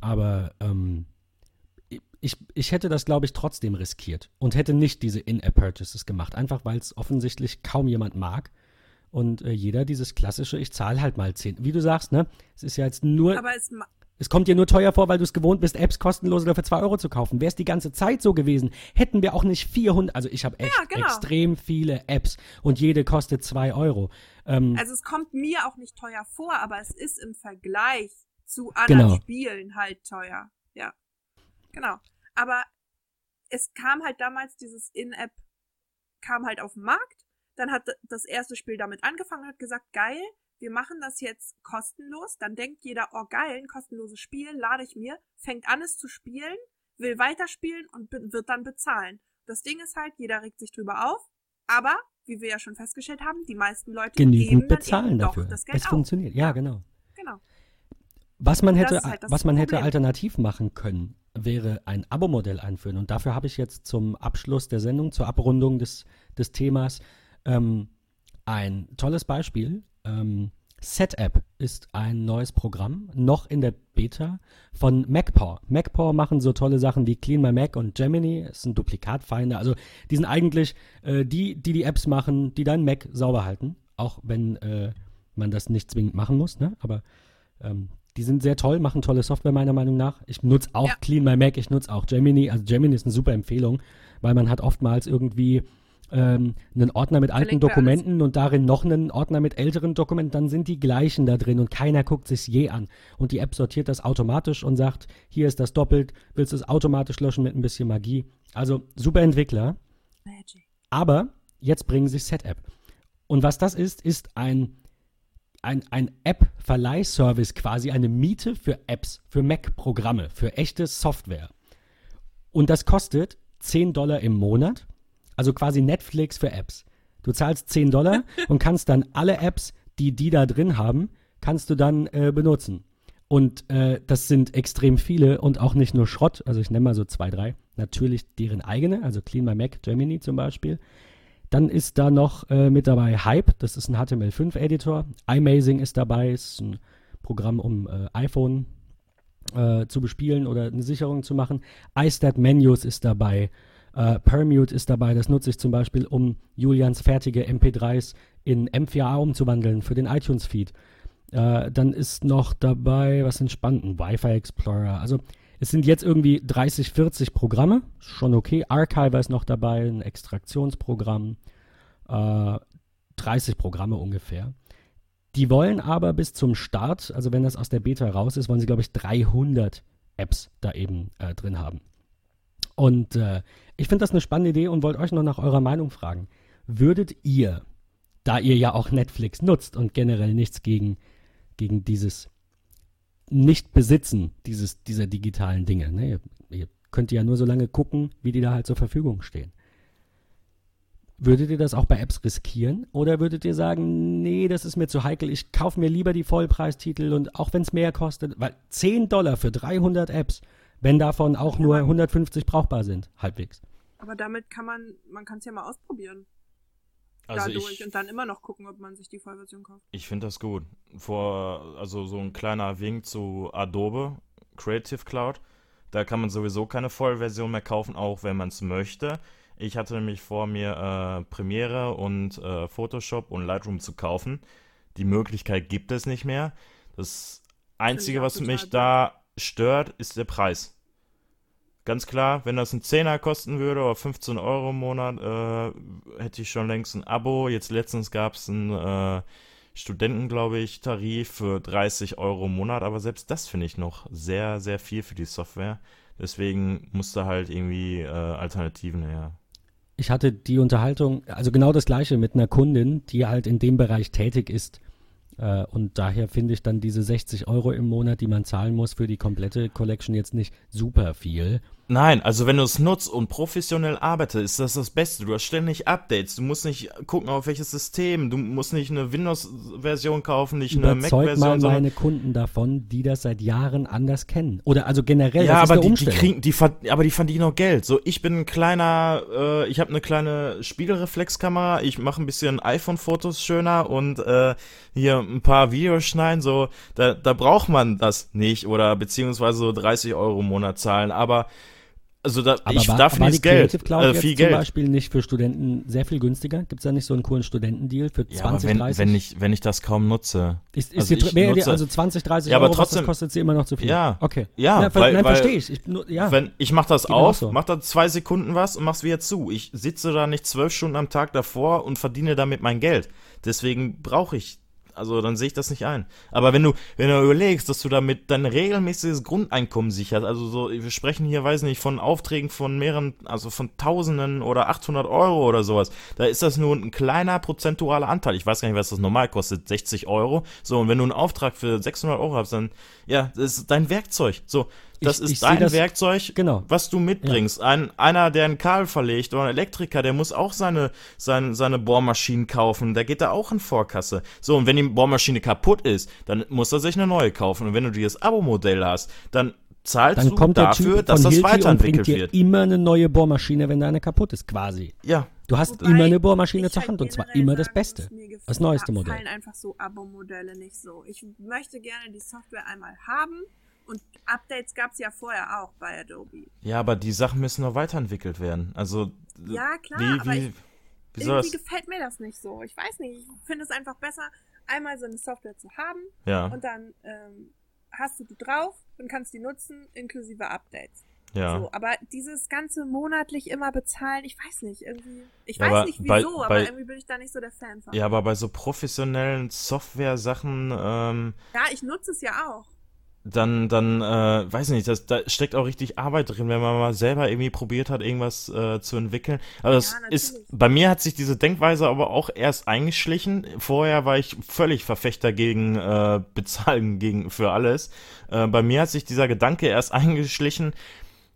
Aber ähm, ich, ich hätte das, glaube ich, trotzdem riskiert und hätte nicht diese In-App-Purchases gemacht, einfach weil es offensichtlich kaum jemand mag. Und äh, jeder dieses klassische, ich zahle halt mal 10. Wie du sagst, ne? Es ist ja jetzt nur, aber es, es kommt dir nur teuer vor, weil du es gewohnt bist, Apps kostenlos oder für 2 Euro zu kaufen. Wäre es die ganze Zeit so gewesen, hätten wir auch nicht 400, also ich habe echt Ja, genau. extrem viele Apps und jede kostet 2 Euro. Ähm, also es kommt mir auch nicht teuer vor, aber es ist im Vergleich zu anderen Genau. Spielen halt teuer. Ja. Genau. Aber es kam halt damals dieses In-App, kam halt auf den Markt. Dann hat das erste Spiel damit angefangen und hat gesagt, geil, wir machen das jetzt kostenlos. Dann denkt jeder, oh geil, ein kostenloses Spiel, lade ich mir, fängt an es zu spielen, will weiterspielen und wird dann bezahlen. Das Ding ist halt, jeder regt sich drüber auf, aber, wie wir ja schon festgestellt haben, die meisten Leute genügend bezahlen dafür. das Geld Es funktioniert, Ja. genau. Genau. Was man hätte, ist halt was man hätte alternativ machen können, wäre ein Abo-Modell einführen. Und dafür habe ich jetzt zum Abschluss der Sendung, zur Abrundung des, des Themas, ähm, ein tolles Beispiel. Ähm, SetApp ist ein neues Programm, noch in der Beta von MacPaw. MacPaw machen so tolle Sachen wie Clean My Mac und Gemini. Es sind Duplikatfeinde. Also die sind eigentlich äh, die, die die Apps machen, die deinen Mac sauber halten. Auch wenn äh, man das nicht zwingend machen muss. Ne? Aber ähm, die sind sehr toll, machen tolle Software meiner Meinung nach. Ich nutze auch ja. Clean My Mac, ich nutze auch Gemini. Also Gemini ist eine super Empfehlung, weil man hat oftmals irgendwie ähm, einen Ordner mit alten Dokumenten und darin noch einen Ordner mit älteren Dokumenten, dann sind die gleichen da drin und keiner guckt sich je an. Und die App sortiert das automatisch und sagt, hier ist das doppelt, willst du es automatisch löschen mit ein bisschen Magie. Also super Entwickler. Magic. Aber jetzt bringen sie SetApp. Und was das ist, ist ein, ein, ein App-Verleihservice quasi, eine Miete für Apps, für Mac-Programme, für echte Software. Und das kostet 10 Dollar im Monat also quasi Netflix für Apps. Du zahlst 10 Dollar und kannst dann alle Apps, die die da drin haben, kannst du dann äh, benutzen. Und äh, das sind extrem viele und auch nicht nur Schrott. Also ich nenne mal so zwei, drei. Natürlich deren eigene, also Clean My Mac Germany zum Beispiel. Dann ist da noch äh, mit dabei Hype, das ist ein HTML5-Editor. iMazing ist dabei, ist ein Programm, um äh, iPhone äh, zu bespielen oder eine Sicherung zu machen. iStat Menus ist dabei. Äh, Permute ist dabei, das nutze ich zum Beispiel, um Julians fertige MP3s in M4A umzuwandeln für den iTunes-Feed. Äh, dann ist noch dabei, was entspannt, ein Wi-Fi Explorer. Also es sind jetzt irgendwie 30, 40 Programme, schon okay. Archiver ist noch dabei, ein Extraktionsprogramm. Äh, 30 Programme ungefähr. Die wollen aber bis zum Start, also wenn das aus der Beta raus ist, wollen sie, glaube ich, 300 Apps da eben äh, drin haben. Und äh, ich finde das eine spannende Idee und wollte euch noch nach eurer Meinung fragen. Würdet ihr, da ihr ja auch Netflix nutzt und generell nichts gegen, gegen dieses Nicht-Besitzen dieses, dieser digitalen Dinge, ne? ihr, ihr könnt ja nur so lange gucken, wie die da halt zur Verfügung stehen. Würdet ihr das auch bei Apps riskieren? Oder würdet ihr sagen, nee, das ist mir zu heikel, ich kaufe mir lieber die Vollpreistitel und auch wenn es mehr kostet, weil 10 Dollar für 300 Apps, wenn davon auch nur 150 brauchbar sind, halbwegs. Aber damit kann man, man kann es ja mal ausprobieren. Also dadurch ich, und dann immer noch gucken, ob man sich die Vollversion kauft. Ich finde das gut. Vor, also so ein kleiner Wink zu Adobe Creative Cloud. Da kann man sowieso keine Vollversion mehr kaufen, auch wenn man es möchte. Ich hatte nämlich vor mir äh, Premiere und äh, Photoshop und Lightroom zu kaufen. Die Möglichkeit gibt es nicht mehr. Das Einzige, was mich da stört, ist der Preis. Ganz klar, wenn das ein Zehner kosten würde oder 15 Euro im Monat, äh, hätte ich schon längst ein Abo. Jetzt letztens gab es einen äh, Studenten, glaube ich, Tarif für 30 Euro im Monat, aber selbst das finde ich noch sehr, sehr viel für die Software. Deswegen musste halt irgendwie äh, Alternativen her. Ich hatte die Unterhaltung, also genau das gleiche mit einer Kundin, die halt in dem Bereich tätig ist äh, und daher finde ich dann diese 60 Euro im Monat, die man zahlen muss für die komplette Collection jetzt nicht super viel. Nein, also wenn du es nutzt und professionell arbeitest, ist das das Beste. Du hast ständig Updates. Du musst nicht gucken, auf welches System. Du musst nicht eine Windows-Version kaufen, nicht eine Mac-Version. mal meine Kunden davon, die das seit Jahren anders kennen. Oder also generell, ja, aber die, die, kriegen, die, aber die verdienen auch Geld. So, ich bin ein kleiner, äh, ich habe eine kleine Spiegelreflexkamera. Ich mache ein bisschen iPhone-Fotos schöner und äh, hier ein paar Videos schneiden. So, da, da braucht man das nicht oder beziehungsweise so 30 Euro im Monat zahlen. Aber also da, aber ich war, darf nicht Geld, Creative Cloud äh, viel jetzt Geld. zum Beispiel nicht für Studenten sehr viel günstiger? Gibt es da nicht so einen coolen Studentendeal für 20, ja, wenn, 30? Wenn ich, wenn ich das kaum nutze. Ist, ist also, wäre nutze, also 20, 30 ja, aber Euro, trotzdem, das kostet sie immer noch zu viel? Ja. Okay. Ja, ja weil, nein, verstehe ich. Ich, ja. Wenn, ich mach das auf, so. mach da zwei Sekunden was und mach's wieder zu. Ich sitze da nicht zwölf Stunden am Tag davor und verdiene damit mein Geld. Deswegen brauche ich also dann sehe ich das nicht ein. Aber wenn du, wenn du überlegst, dass du damit dein regelmäßiges Grundeinkommen sicherst, also so, wir sprechen hier, weiß nicht, von Aufträgen von mehreren, also von Tausenden oder 800 Euro oder sowas, da ist das nur ein kleiner prozentualer Anteil. Ich weiß gar nicht, was das normal kostet, 60 Euro. So, und wenn du einen Auftrag für 600 Euro hast, dann, ja, das ist dein Werkzeug. So, das ich, ist ich dein das, Werkzeug, genau. was du mitbringst. Ja. Ein, einer, der ein Kabel verlegt oder ein Elektriker, der muss auch seine, seine, seine Bohrmaschinen kaufen. Der geht da auch in Vorkasse. So, und wenn die Bohrmaschine kaputt ist, dann muss er sich eine neue kaufen. Und wenn du dieses Abo-Modell hast, dann zahlst dann du kommt dafür, dass das weiterentwickelt wird. immer eine neue Bohrmaschine, wenn deine kaputt ist, quasi. Ja. Du hast Wobei immer eine Bohrmaschine zur Hand und zwar immer das Beste. Das neueste Modell. fallen einfach so Abo-Modelle nicht so. Ich möchte gerne die Software einmal haben und Updates gab es ja vorher auch bei Adobe. Ja, aber die Sachen müssen noch weiterentwickelt werden. Also Ja, klar, wie, aber wie, ich, wie irgendwie gefällt mir das nicht so. Ich weiß nicht, ich finde es einfach besser, einmal so eine Software zu haben Ja, und dann ähm, hast du die drauf und kannst die nutzen, inklusive Updates. ja. So, aber dieses ganze monatlich immer bezahlen, ich weiß nicht, irgendwie. Ich Ja, weiß nicht bei- wieso, aber bei- irgendwie bin ich da nicht so der Fan von. Ja, aber bei so professionellen Software-Sachen, ähm, Ja, ich nutze es ja auch. Dann, dann, äh, weiß nicht, das, da steckt auch richtig Arbeit drin, wenn man mal selber irgendwie probiert hat, irgendwas äh, zu entwickeln. Aber das Ja, ist, natürlich. bei mir hat sich diese Denkweise aber auch erst eingeschlichen. Vorher war ich völlig Verfechter gegen äh, Bezahlen gegen für alles. Äh, bei mir hat sich dieser Gedanke erst eingeschlichen,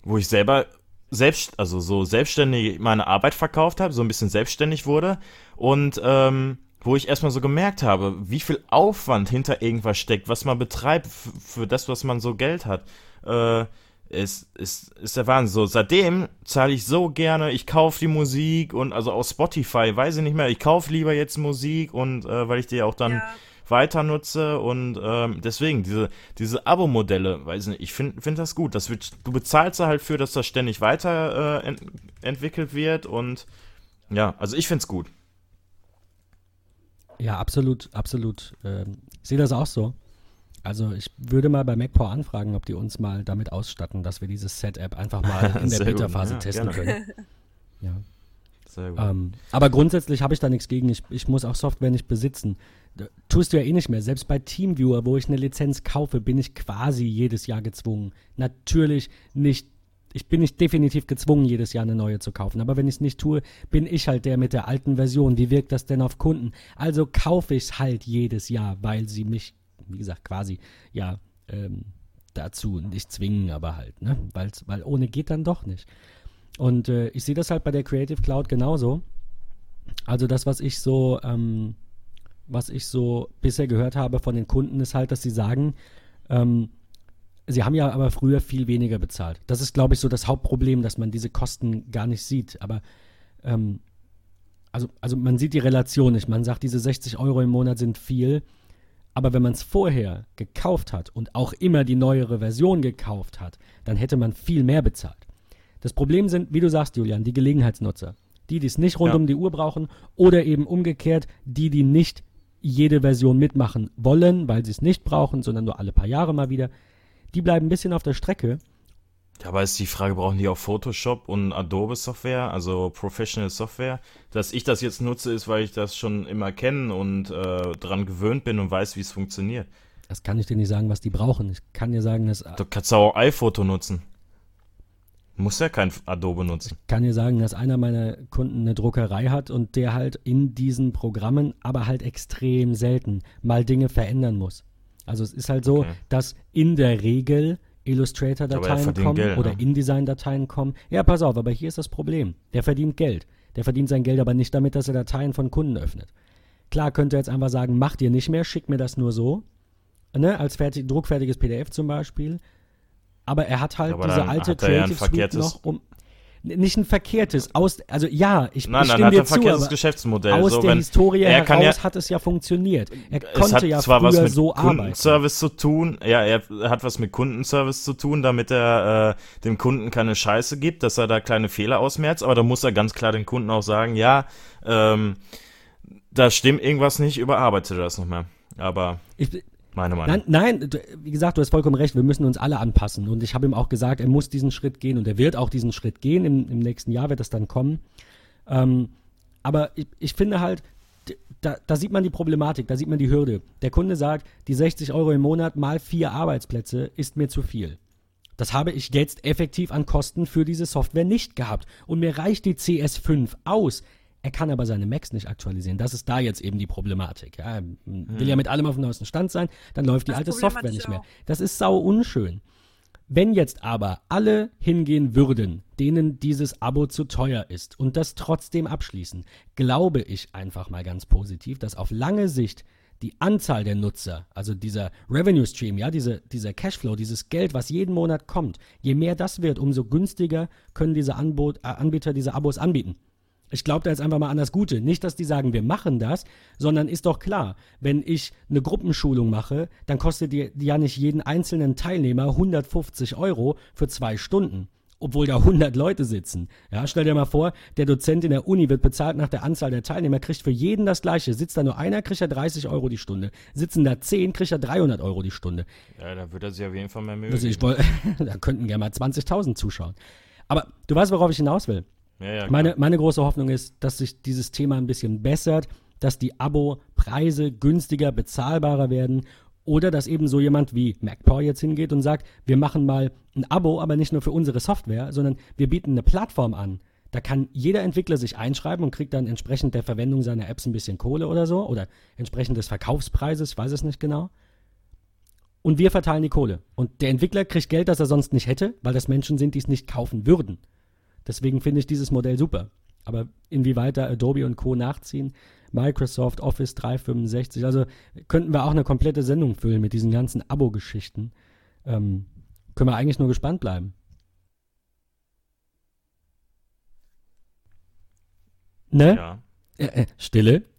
wo ich selber selbst, also so selbstständig meine Arbeit verkauft habe, so ein bisschen selbstständig wurde und ähm, wo ich erstmal so gemerkt habe, wie viel Aufwand hinter irgendwas steckt, was man betreibt für das, was man so Geld hat, äh, ist, ist, ist der Wahnsinn. So, seitdem zahle ich so gerne, ich kaufe die Musik und also aus Spotify, weiß ich nicht mehr, ich kaufe lieber jetzt Musik und äh, weil ich die auch dann ja, weiter nutze und ähm, deswegen diese diese Abo-Modelle, weiß nicht, ich finde find das gut. Das wird, du bezahlst da halt für, dass das ständig weiter äh, ent entwickelt wird und ja, also ich finde es gut. Ja, absolut, absolut. Ähm, ich sehe das auch so. Also ich würde mal bei MacPower anfragen, ob die uns mal damit ausstatten, dass wir diese Set-App einfach mal in der Beta-Phase ja, testen gerne. können. Ja. Sehr gut. Ähm, aber grundsätzlich habe ich da nichts gegen. Ich, ich muss auch Software nicht besitzen. Tust du ja eh nicht mehr. Selbst bei TeamViewer, wo ich eine Lizenz kaufe, bin ich quasi jedes Jahr gezwungen. Natürlich nicht. Ich bin nicht definitiv gezwungen, jedes Jahr eine neue zu kaufen. Aber wenn ich es nicht tue, bin ich halt der mit der alten Version. Wie wirkt das denn auf Kunden? Also kaufe ich es halt jedes Jahr, weil sie mich, wie gesagt, quasi ja ähm, dazu nicht zwingen, aber halt, ne? Weil's, weil ohne geht dann doch nicht. Und äh, ich sehe das halt bei der Creative Cloud genauso. Also das, was ich so, ähm, was ich so bisher gehört habe von den Kunden, ist halt, dass sie sagen, ähm, sie haben ja aber früher viel weniger bezahlt. Das ist, glaube ich, so das Hauptproblem, dass man diese Kosten gar nicht sieht. Aber ähm, also, also man sieht die Relation nicht. Man sagt, diese 60 Euro im Monat sind viel. Aber wenn man es vorher gekauft hat und auch immer die neuere Version gekauft hat, dann hätte man viel mehr bezahlt. Das Problem sind, wie du sagst, Julian, die Gelegenheitsnutzer. Die, die es nicht rund Ja. um die Uhr brauchen oder eben umgekehrt, die, die nicht jede Version mitmachen wollen, weil sie es nicht brauchen, sondern nur alle paar Jahre mal wieder. Die bleiben ein bisschen auf der Strecke. Ja, aber ist die Frage, brauchen die auch Photoshop und Adobe Software, also Professional Software? Dass ich das jetzt nutze, ist, weil ich das schon immer kenne und äh, dran gewöhnt bin und weiß, wie es funktioniert. Das kann ich dir nicht sagen, was die brauchen. Ich kann dir sagen, dass Du kannst auch iPhoto nutzen. Muss ja kein Adobe nutzen. kann dir sagen, dass einer meiner Kunden eine Druckerei hat und der halt in diesen Programmen, aber halt extrem selten, mal Dinge verändern muss. Also es ist halt so, Okay. dass in der Regel Illustrator-Dateien kommen Geld, oder ne? InDesign-Dateien kommen. Ja, pass auf, aber hier ist das Problem. Der verdient Geld. Der verdient sein Geld aber nicht damit, dass er Dateien von Kunden öffnet. Klar könnte er jetzt einfach sagen, mach dir nicht mehr, schick mir das nur so. Ne, als fertig, druckfertiges PDF zum Beispiel. Aber er hat halt Aber diese alte er ja Creative Suite noch um. Nicht ein verkehrtes, aus, also ja, ich, Nein, stimme hat er dir ein zu, verkehrtes aber Geschäftsmodell. aus so, der Historie er kann heraus ja- hat es ja funktioniert. Er konnte hat ja zwar früher was mit so arbeiten. Kundenservice zu tun, ja, er hat was mit Kundenservice zu tun, damit er äh, dem Kunden keine Scheiße gibt, dass er da kleine Fehler ausmerzt, aber da muss er ganz klar den Kunden auch sagen, ja, ähm, da stimmt irgendwas nicht, überarbeite das nochmal. Aber Ich, meine Meinung. Nein, nein, wie gesagt, du hast vollkommen recht, wir müssen uns alle anpassen. Und ich habe ihm auch gesagt, er muss diesen Schritt gehen und er wird auch diesen Schritt gehen. Im, im nächsten Jahr wird das dann kommen. Ähm, aber ich, ich finde halt, da, da sieht man die Problematik, da sieht man die Hürde. Der Kunde sagt, die 60 Euro im Monat mal vier Arbeitsplätze ist mir zu viel. Das habe ich jetzt effektiv an Kosten für diese Software nicht gehabt. Und mir reicht die CS5 aus. Er kann aber seine Macs nicht aktualisieren. Das ist da jetzt eben die Problematik. Ja, er will ja mit allem auf dem neuesten Stand sein, dann läuft die Das alte Problem hatte Software ich nicht mehr. Das ist sau unschön. Wenn jetzt aber alle hingehen würden, denen dieses Abo zu teuer ist und das trotzdem abschließen, glaube ich einfach mal ganz positiv, dass auf lange Sicht die Anzahl der Nutzer, also dieser Revenue Stream, ja, diese, dieser Cashflow, dieses Geld, was jeden Monat kommt, je mehr das wird, umso günstiger können diese Anbot, äh, Anbieter diese Abos anbieten. Ich glaube da jetzt einfach mal an das Gute. Nicht, dass die sagen, wir machen das, sondern ist doch klar, wenn ich eine Gruppenschulung mache, dann kostet die, die ja nicht jeden einzelnen Teilnehmer 150 Euro für zwei Stunden obwohl da 100 Leute sitzen. Ja, stell dir mal vor, der Dozent in der Uni wird bezahlt nach der Anzahl der Teilnehmer, kriegt für jeden das Gleiche. Sitzt da nur einer, kriegt er 30 Euro die Stunde. Sitzen da 10, kriegt er 300 Euro die Stunde. Ja, da wird er sich auf jeden Fall mehr Mühe also ich woll, Da könnten gerne mal 20.000 zuschauen. Aber du weißt, worauf ich hinaus will. Ja, meine, meine große Hoffnung ist, dass sich dieses Thema ein bisschen bessert, dass die Abo-Preise günstiger, bezahlbarer werden oder dass eben so jemand wie MacPaw jetzt hingeht und sagt, wir machen mal ein Abo, aber nicht nur für unsere Software, sondern wir bieten eine Plattform an. Da kann jeder Entwickler sich einschreiben und kriegt dann entsprechend der Verwendung seiner Apps ein bisschen Kohle oder so oder entsprechend des Verkaufspreises, ich weiß es nicht genau. Und wir verteilen die Kohle. Und der Entwickler kriegt Geld, das er sonst nicht hätte, weil das Menschen sind, die es nicht kaufen würden. Deswegen finde ich dieses Modell super. Aber inwieweit da Adobe und Co. nachziehen, Microsoft Office 365. Also könnten wir auch eine komplette Sendung füllen mit diesen ganzen Abo-Geschichten. Ähm, können wir eigentlich nur gespannt bleiben. Ne? Ja. Äh, Stille.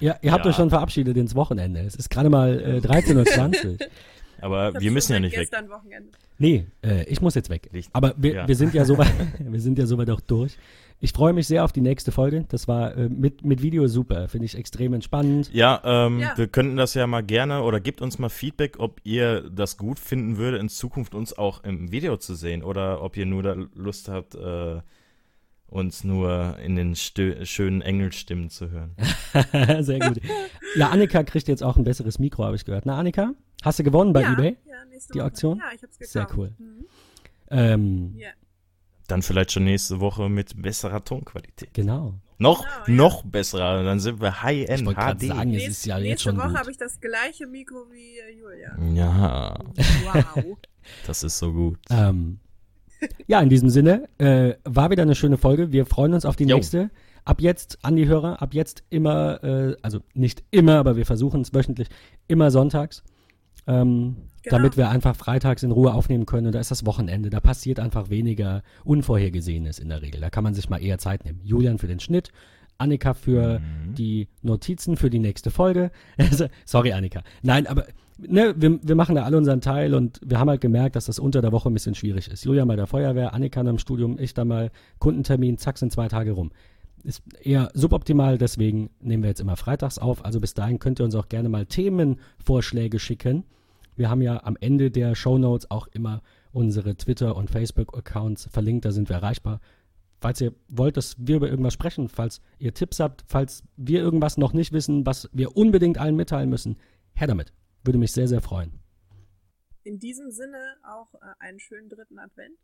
Ja, ihr habt Ja. euch schon verabschiedet ins Wochenende. Es ist gerade mal äh, 13.20 Uhr. Aber wir müssen ja nicht weg. gestern Wochenende. Nee, äh, ich muss jetzt weg. Licht- Aber wir, Ja. wir sind ja soweit, wir sind ja soweit auch durch. Ich freue mich sehr auf die nächste Folge. Das war äh, mit, mit Video super. Finde ich extrem entspannend. Ja, ähm, Ja. wir könnten das ja mal gerne oder gebt uns mal Feedback, ob ihr das gut finden würdet, in Zukunft uns auch im Video zu sehen oder ob ihr nur da Lust habt, äh, uns nur in den stö schönen Engelstimmen zu hören. sehr gut. Ja, Annika kriegt jetzt auch ein besseres Mikro, habe ich gehört. Na, Annika? Hast du gewonnen bei ja, eBay? Ja, nächste Die Woche. Auktion? Ja, ich hab's gekauft. Sehr cool. Mhm. Ähm, Ja. Dann vielleicht schon nächste Woche mit besserer Tonqualität. Genau. Noch, Genau, ja. noch besserer, dann sind wir High-End HD. sagen, es Nächst- ist ja jetzt nächste schon Woche habe ich das gleiche Mikro wie äh, Julia. Ja, Wow. das ist so gut. Ähm, ja, in diesem Sinne, äh, war wieder eine schöne Folge. Wir freuen uns auf die Jo. nächste. Ab jetzt an die Hörer, ab jetzt immer, äh, also nicht immer, aber wir versuchen es wöchentlich, immer sonntags. Ähm, Genau. Damit wir einfach freitags in Ruhe aufnehmen können. Und da ist das Wochenende. Da passiert einfach weniger Unvorhergesehenes in der Regel. Da kann man sich mal eher Zeit nehmen. Julian für den Schnitt, Annika für Mhm. die Notizen für die nächste Folge. Also, Sorry, Annika. Nein, aber ne, wir, wir machen da alle unseren Teil und wir haben halt gemerkt, dass das unter der Woche ein bisschen schwierig ist. Julian bei der Feuerwehr, Annika im Studium, ich da mal Kundentermin, zack, sind zwei Tage rum. Ist eher suboptimal, deswegen nehmen wir jetzt immer freitags auf. Also bis dahin könnt ihr uns auch gerne mal Themenvorschläge schicken. Wir haben ja am Ende der Shownotes auch immer unsere Twitter- und Facebook-Accounts verlinkt, da sind wir erreichbar. Falls ihr wollt, dass wir über irgendwas sprechen, falls ihr Tipps habt, falls wir irgendwas noch nicht wissen, was wir unbedingt allen mitteilen müssen, her damit. Würde mich sehr, sehr freuen. In diesem Sinne auch äh, einen schönen dritten Advent.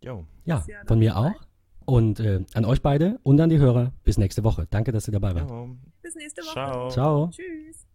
Jo. Ja, von mir auch. Und äh, an euch beide und an die Hörer. Bis nächste Woche. Danke, dass ihr dabei wart. Jo. Bis nächste Woche. Ciao. Ciao. Tschüss.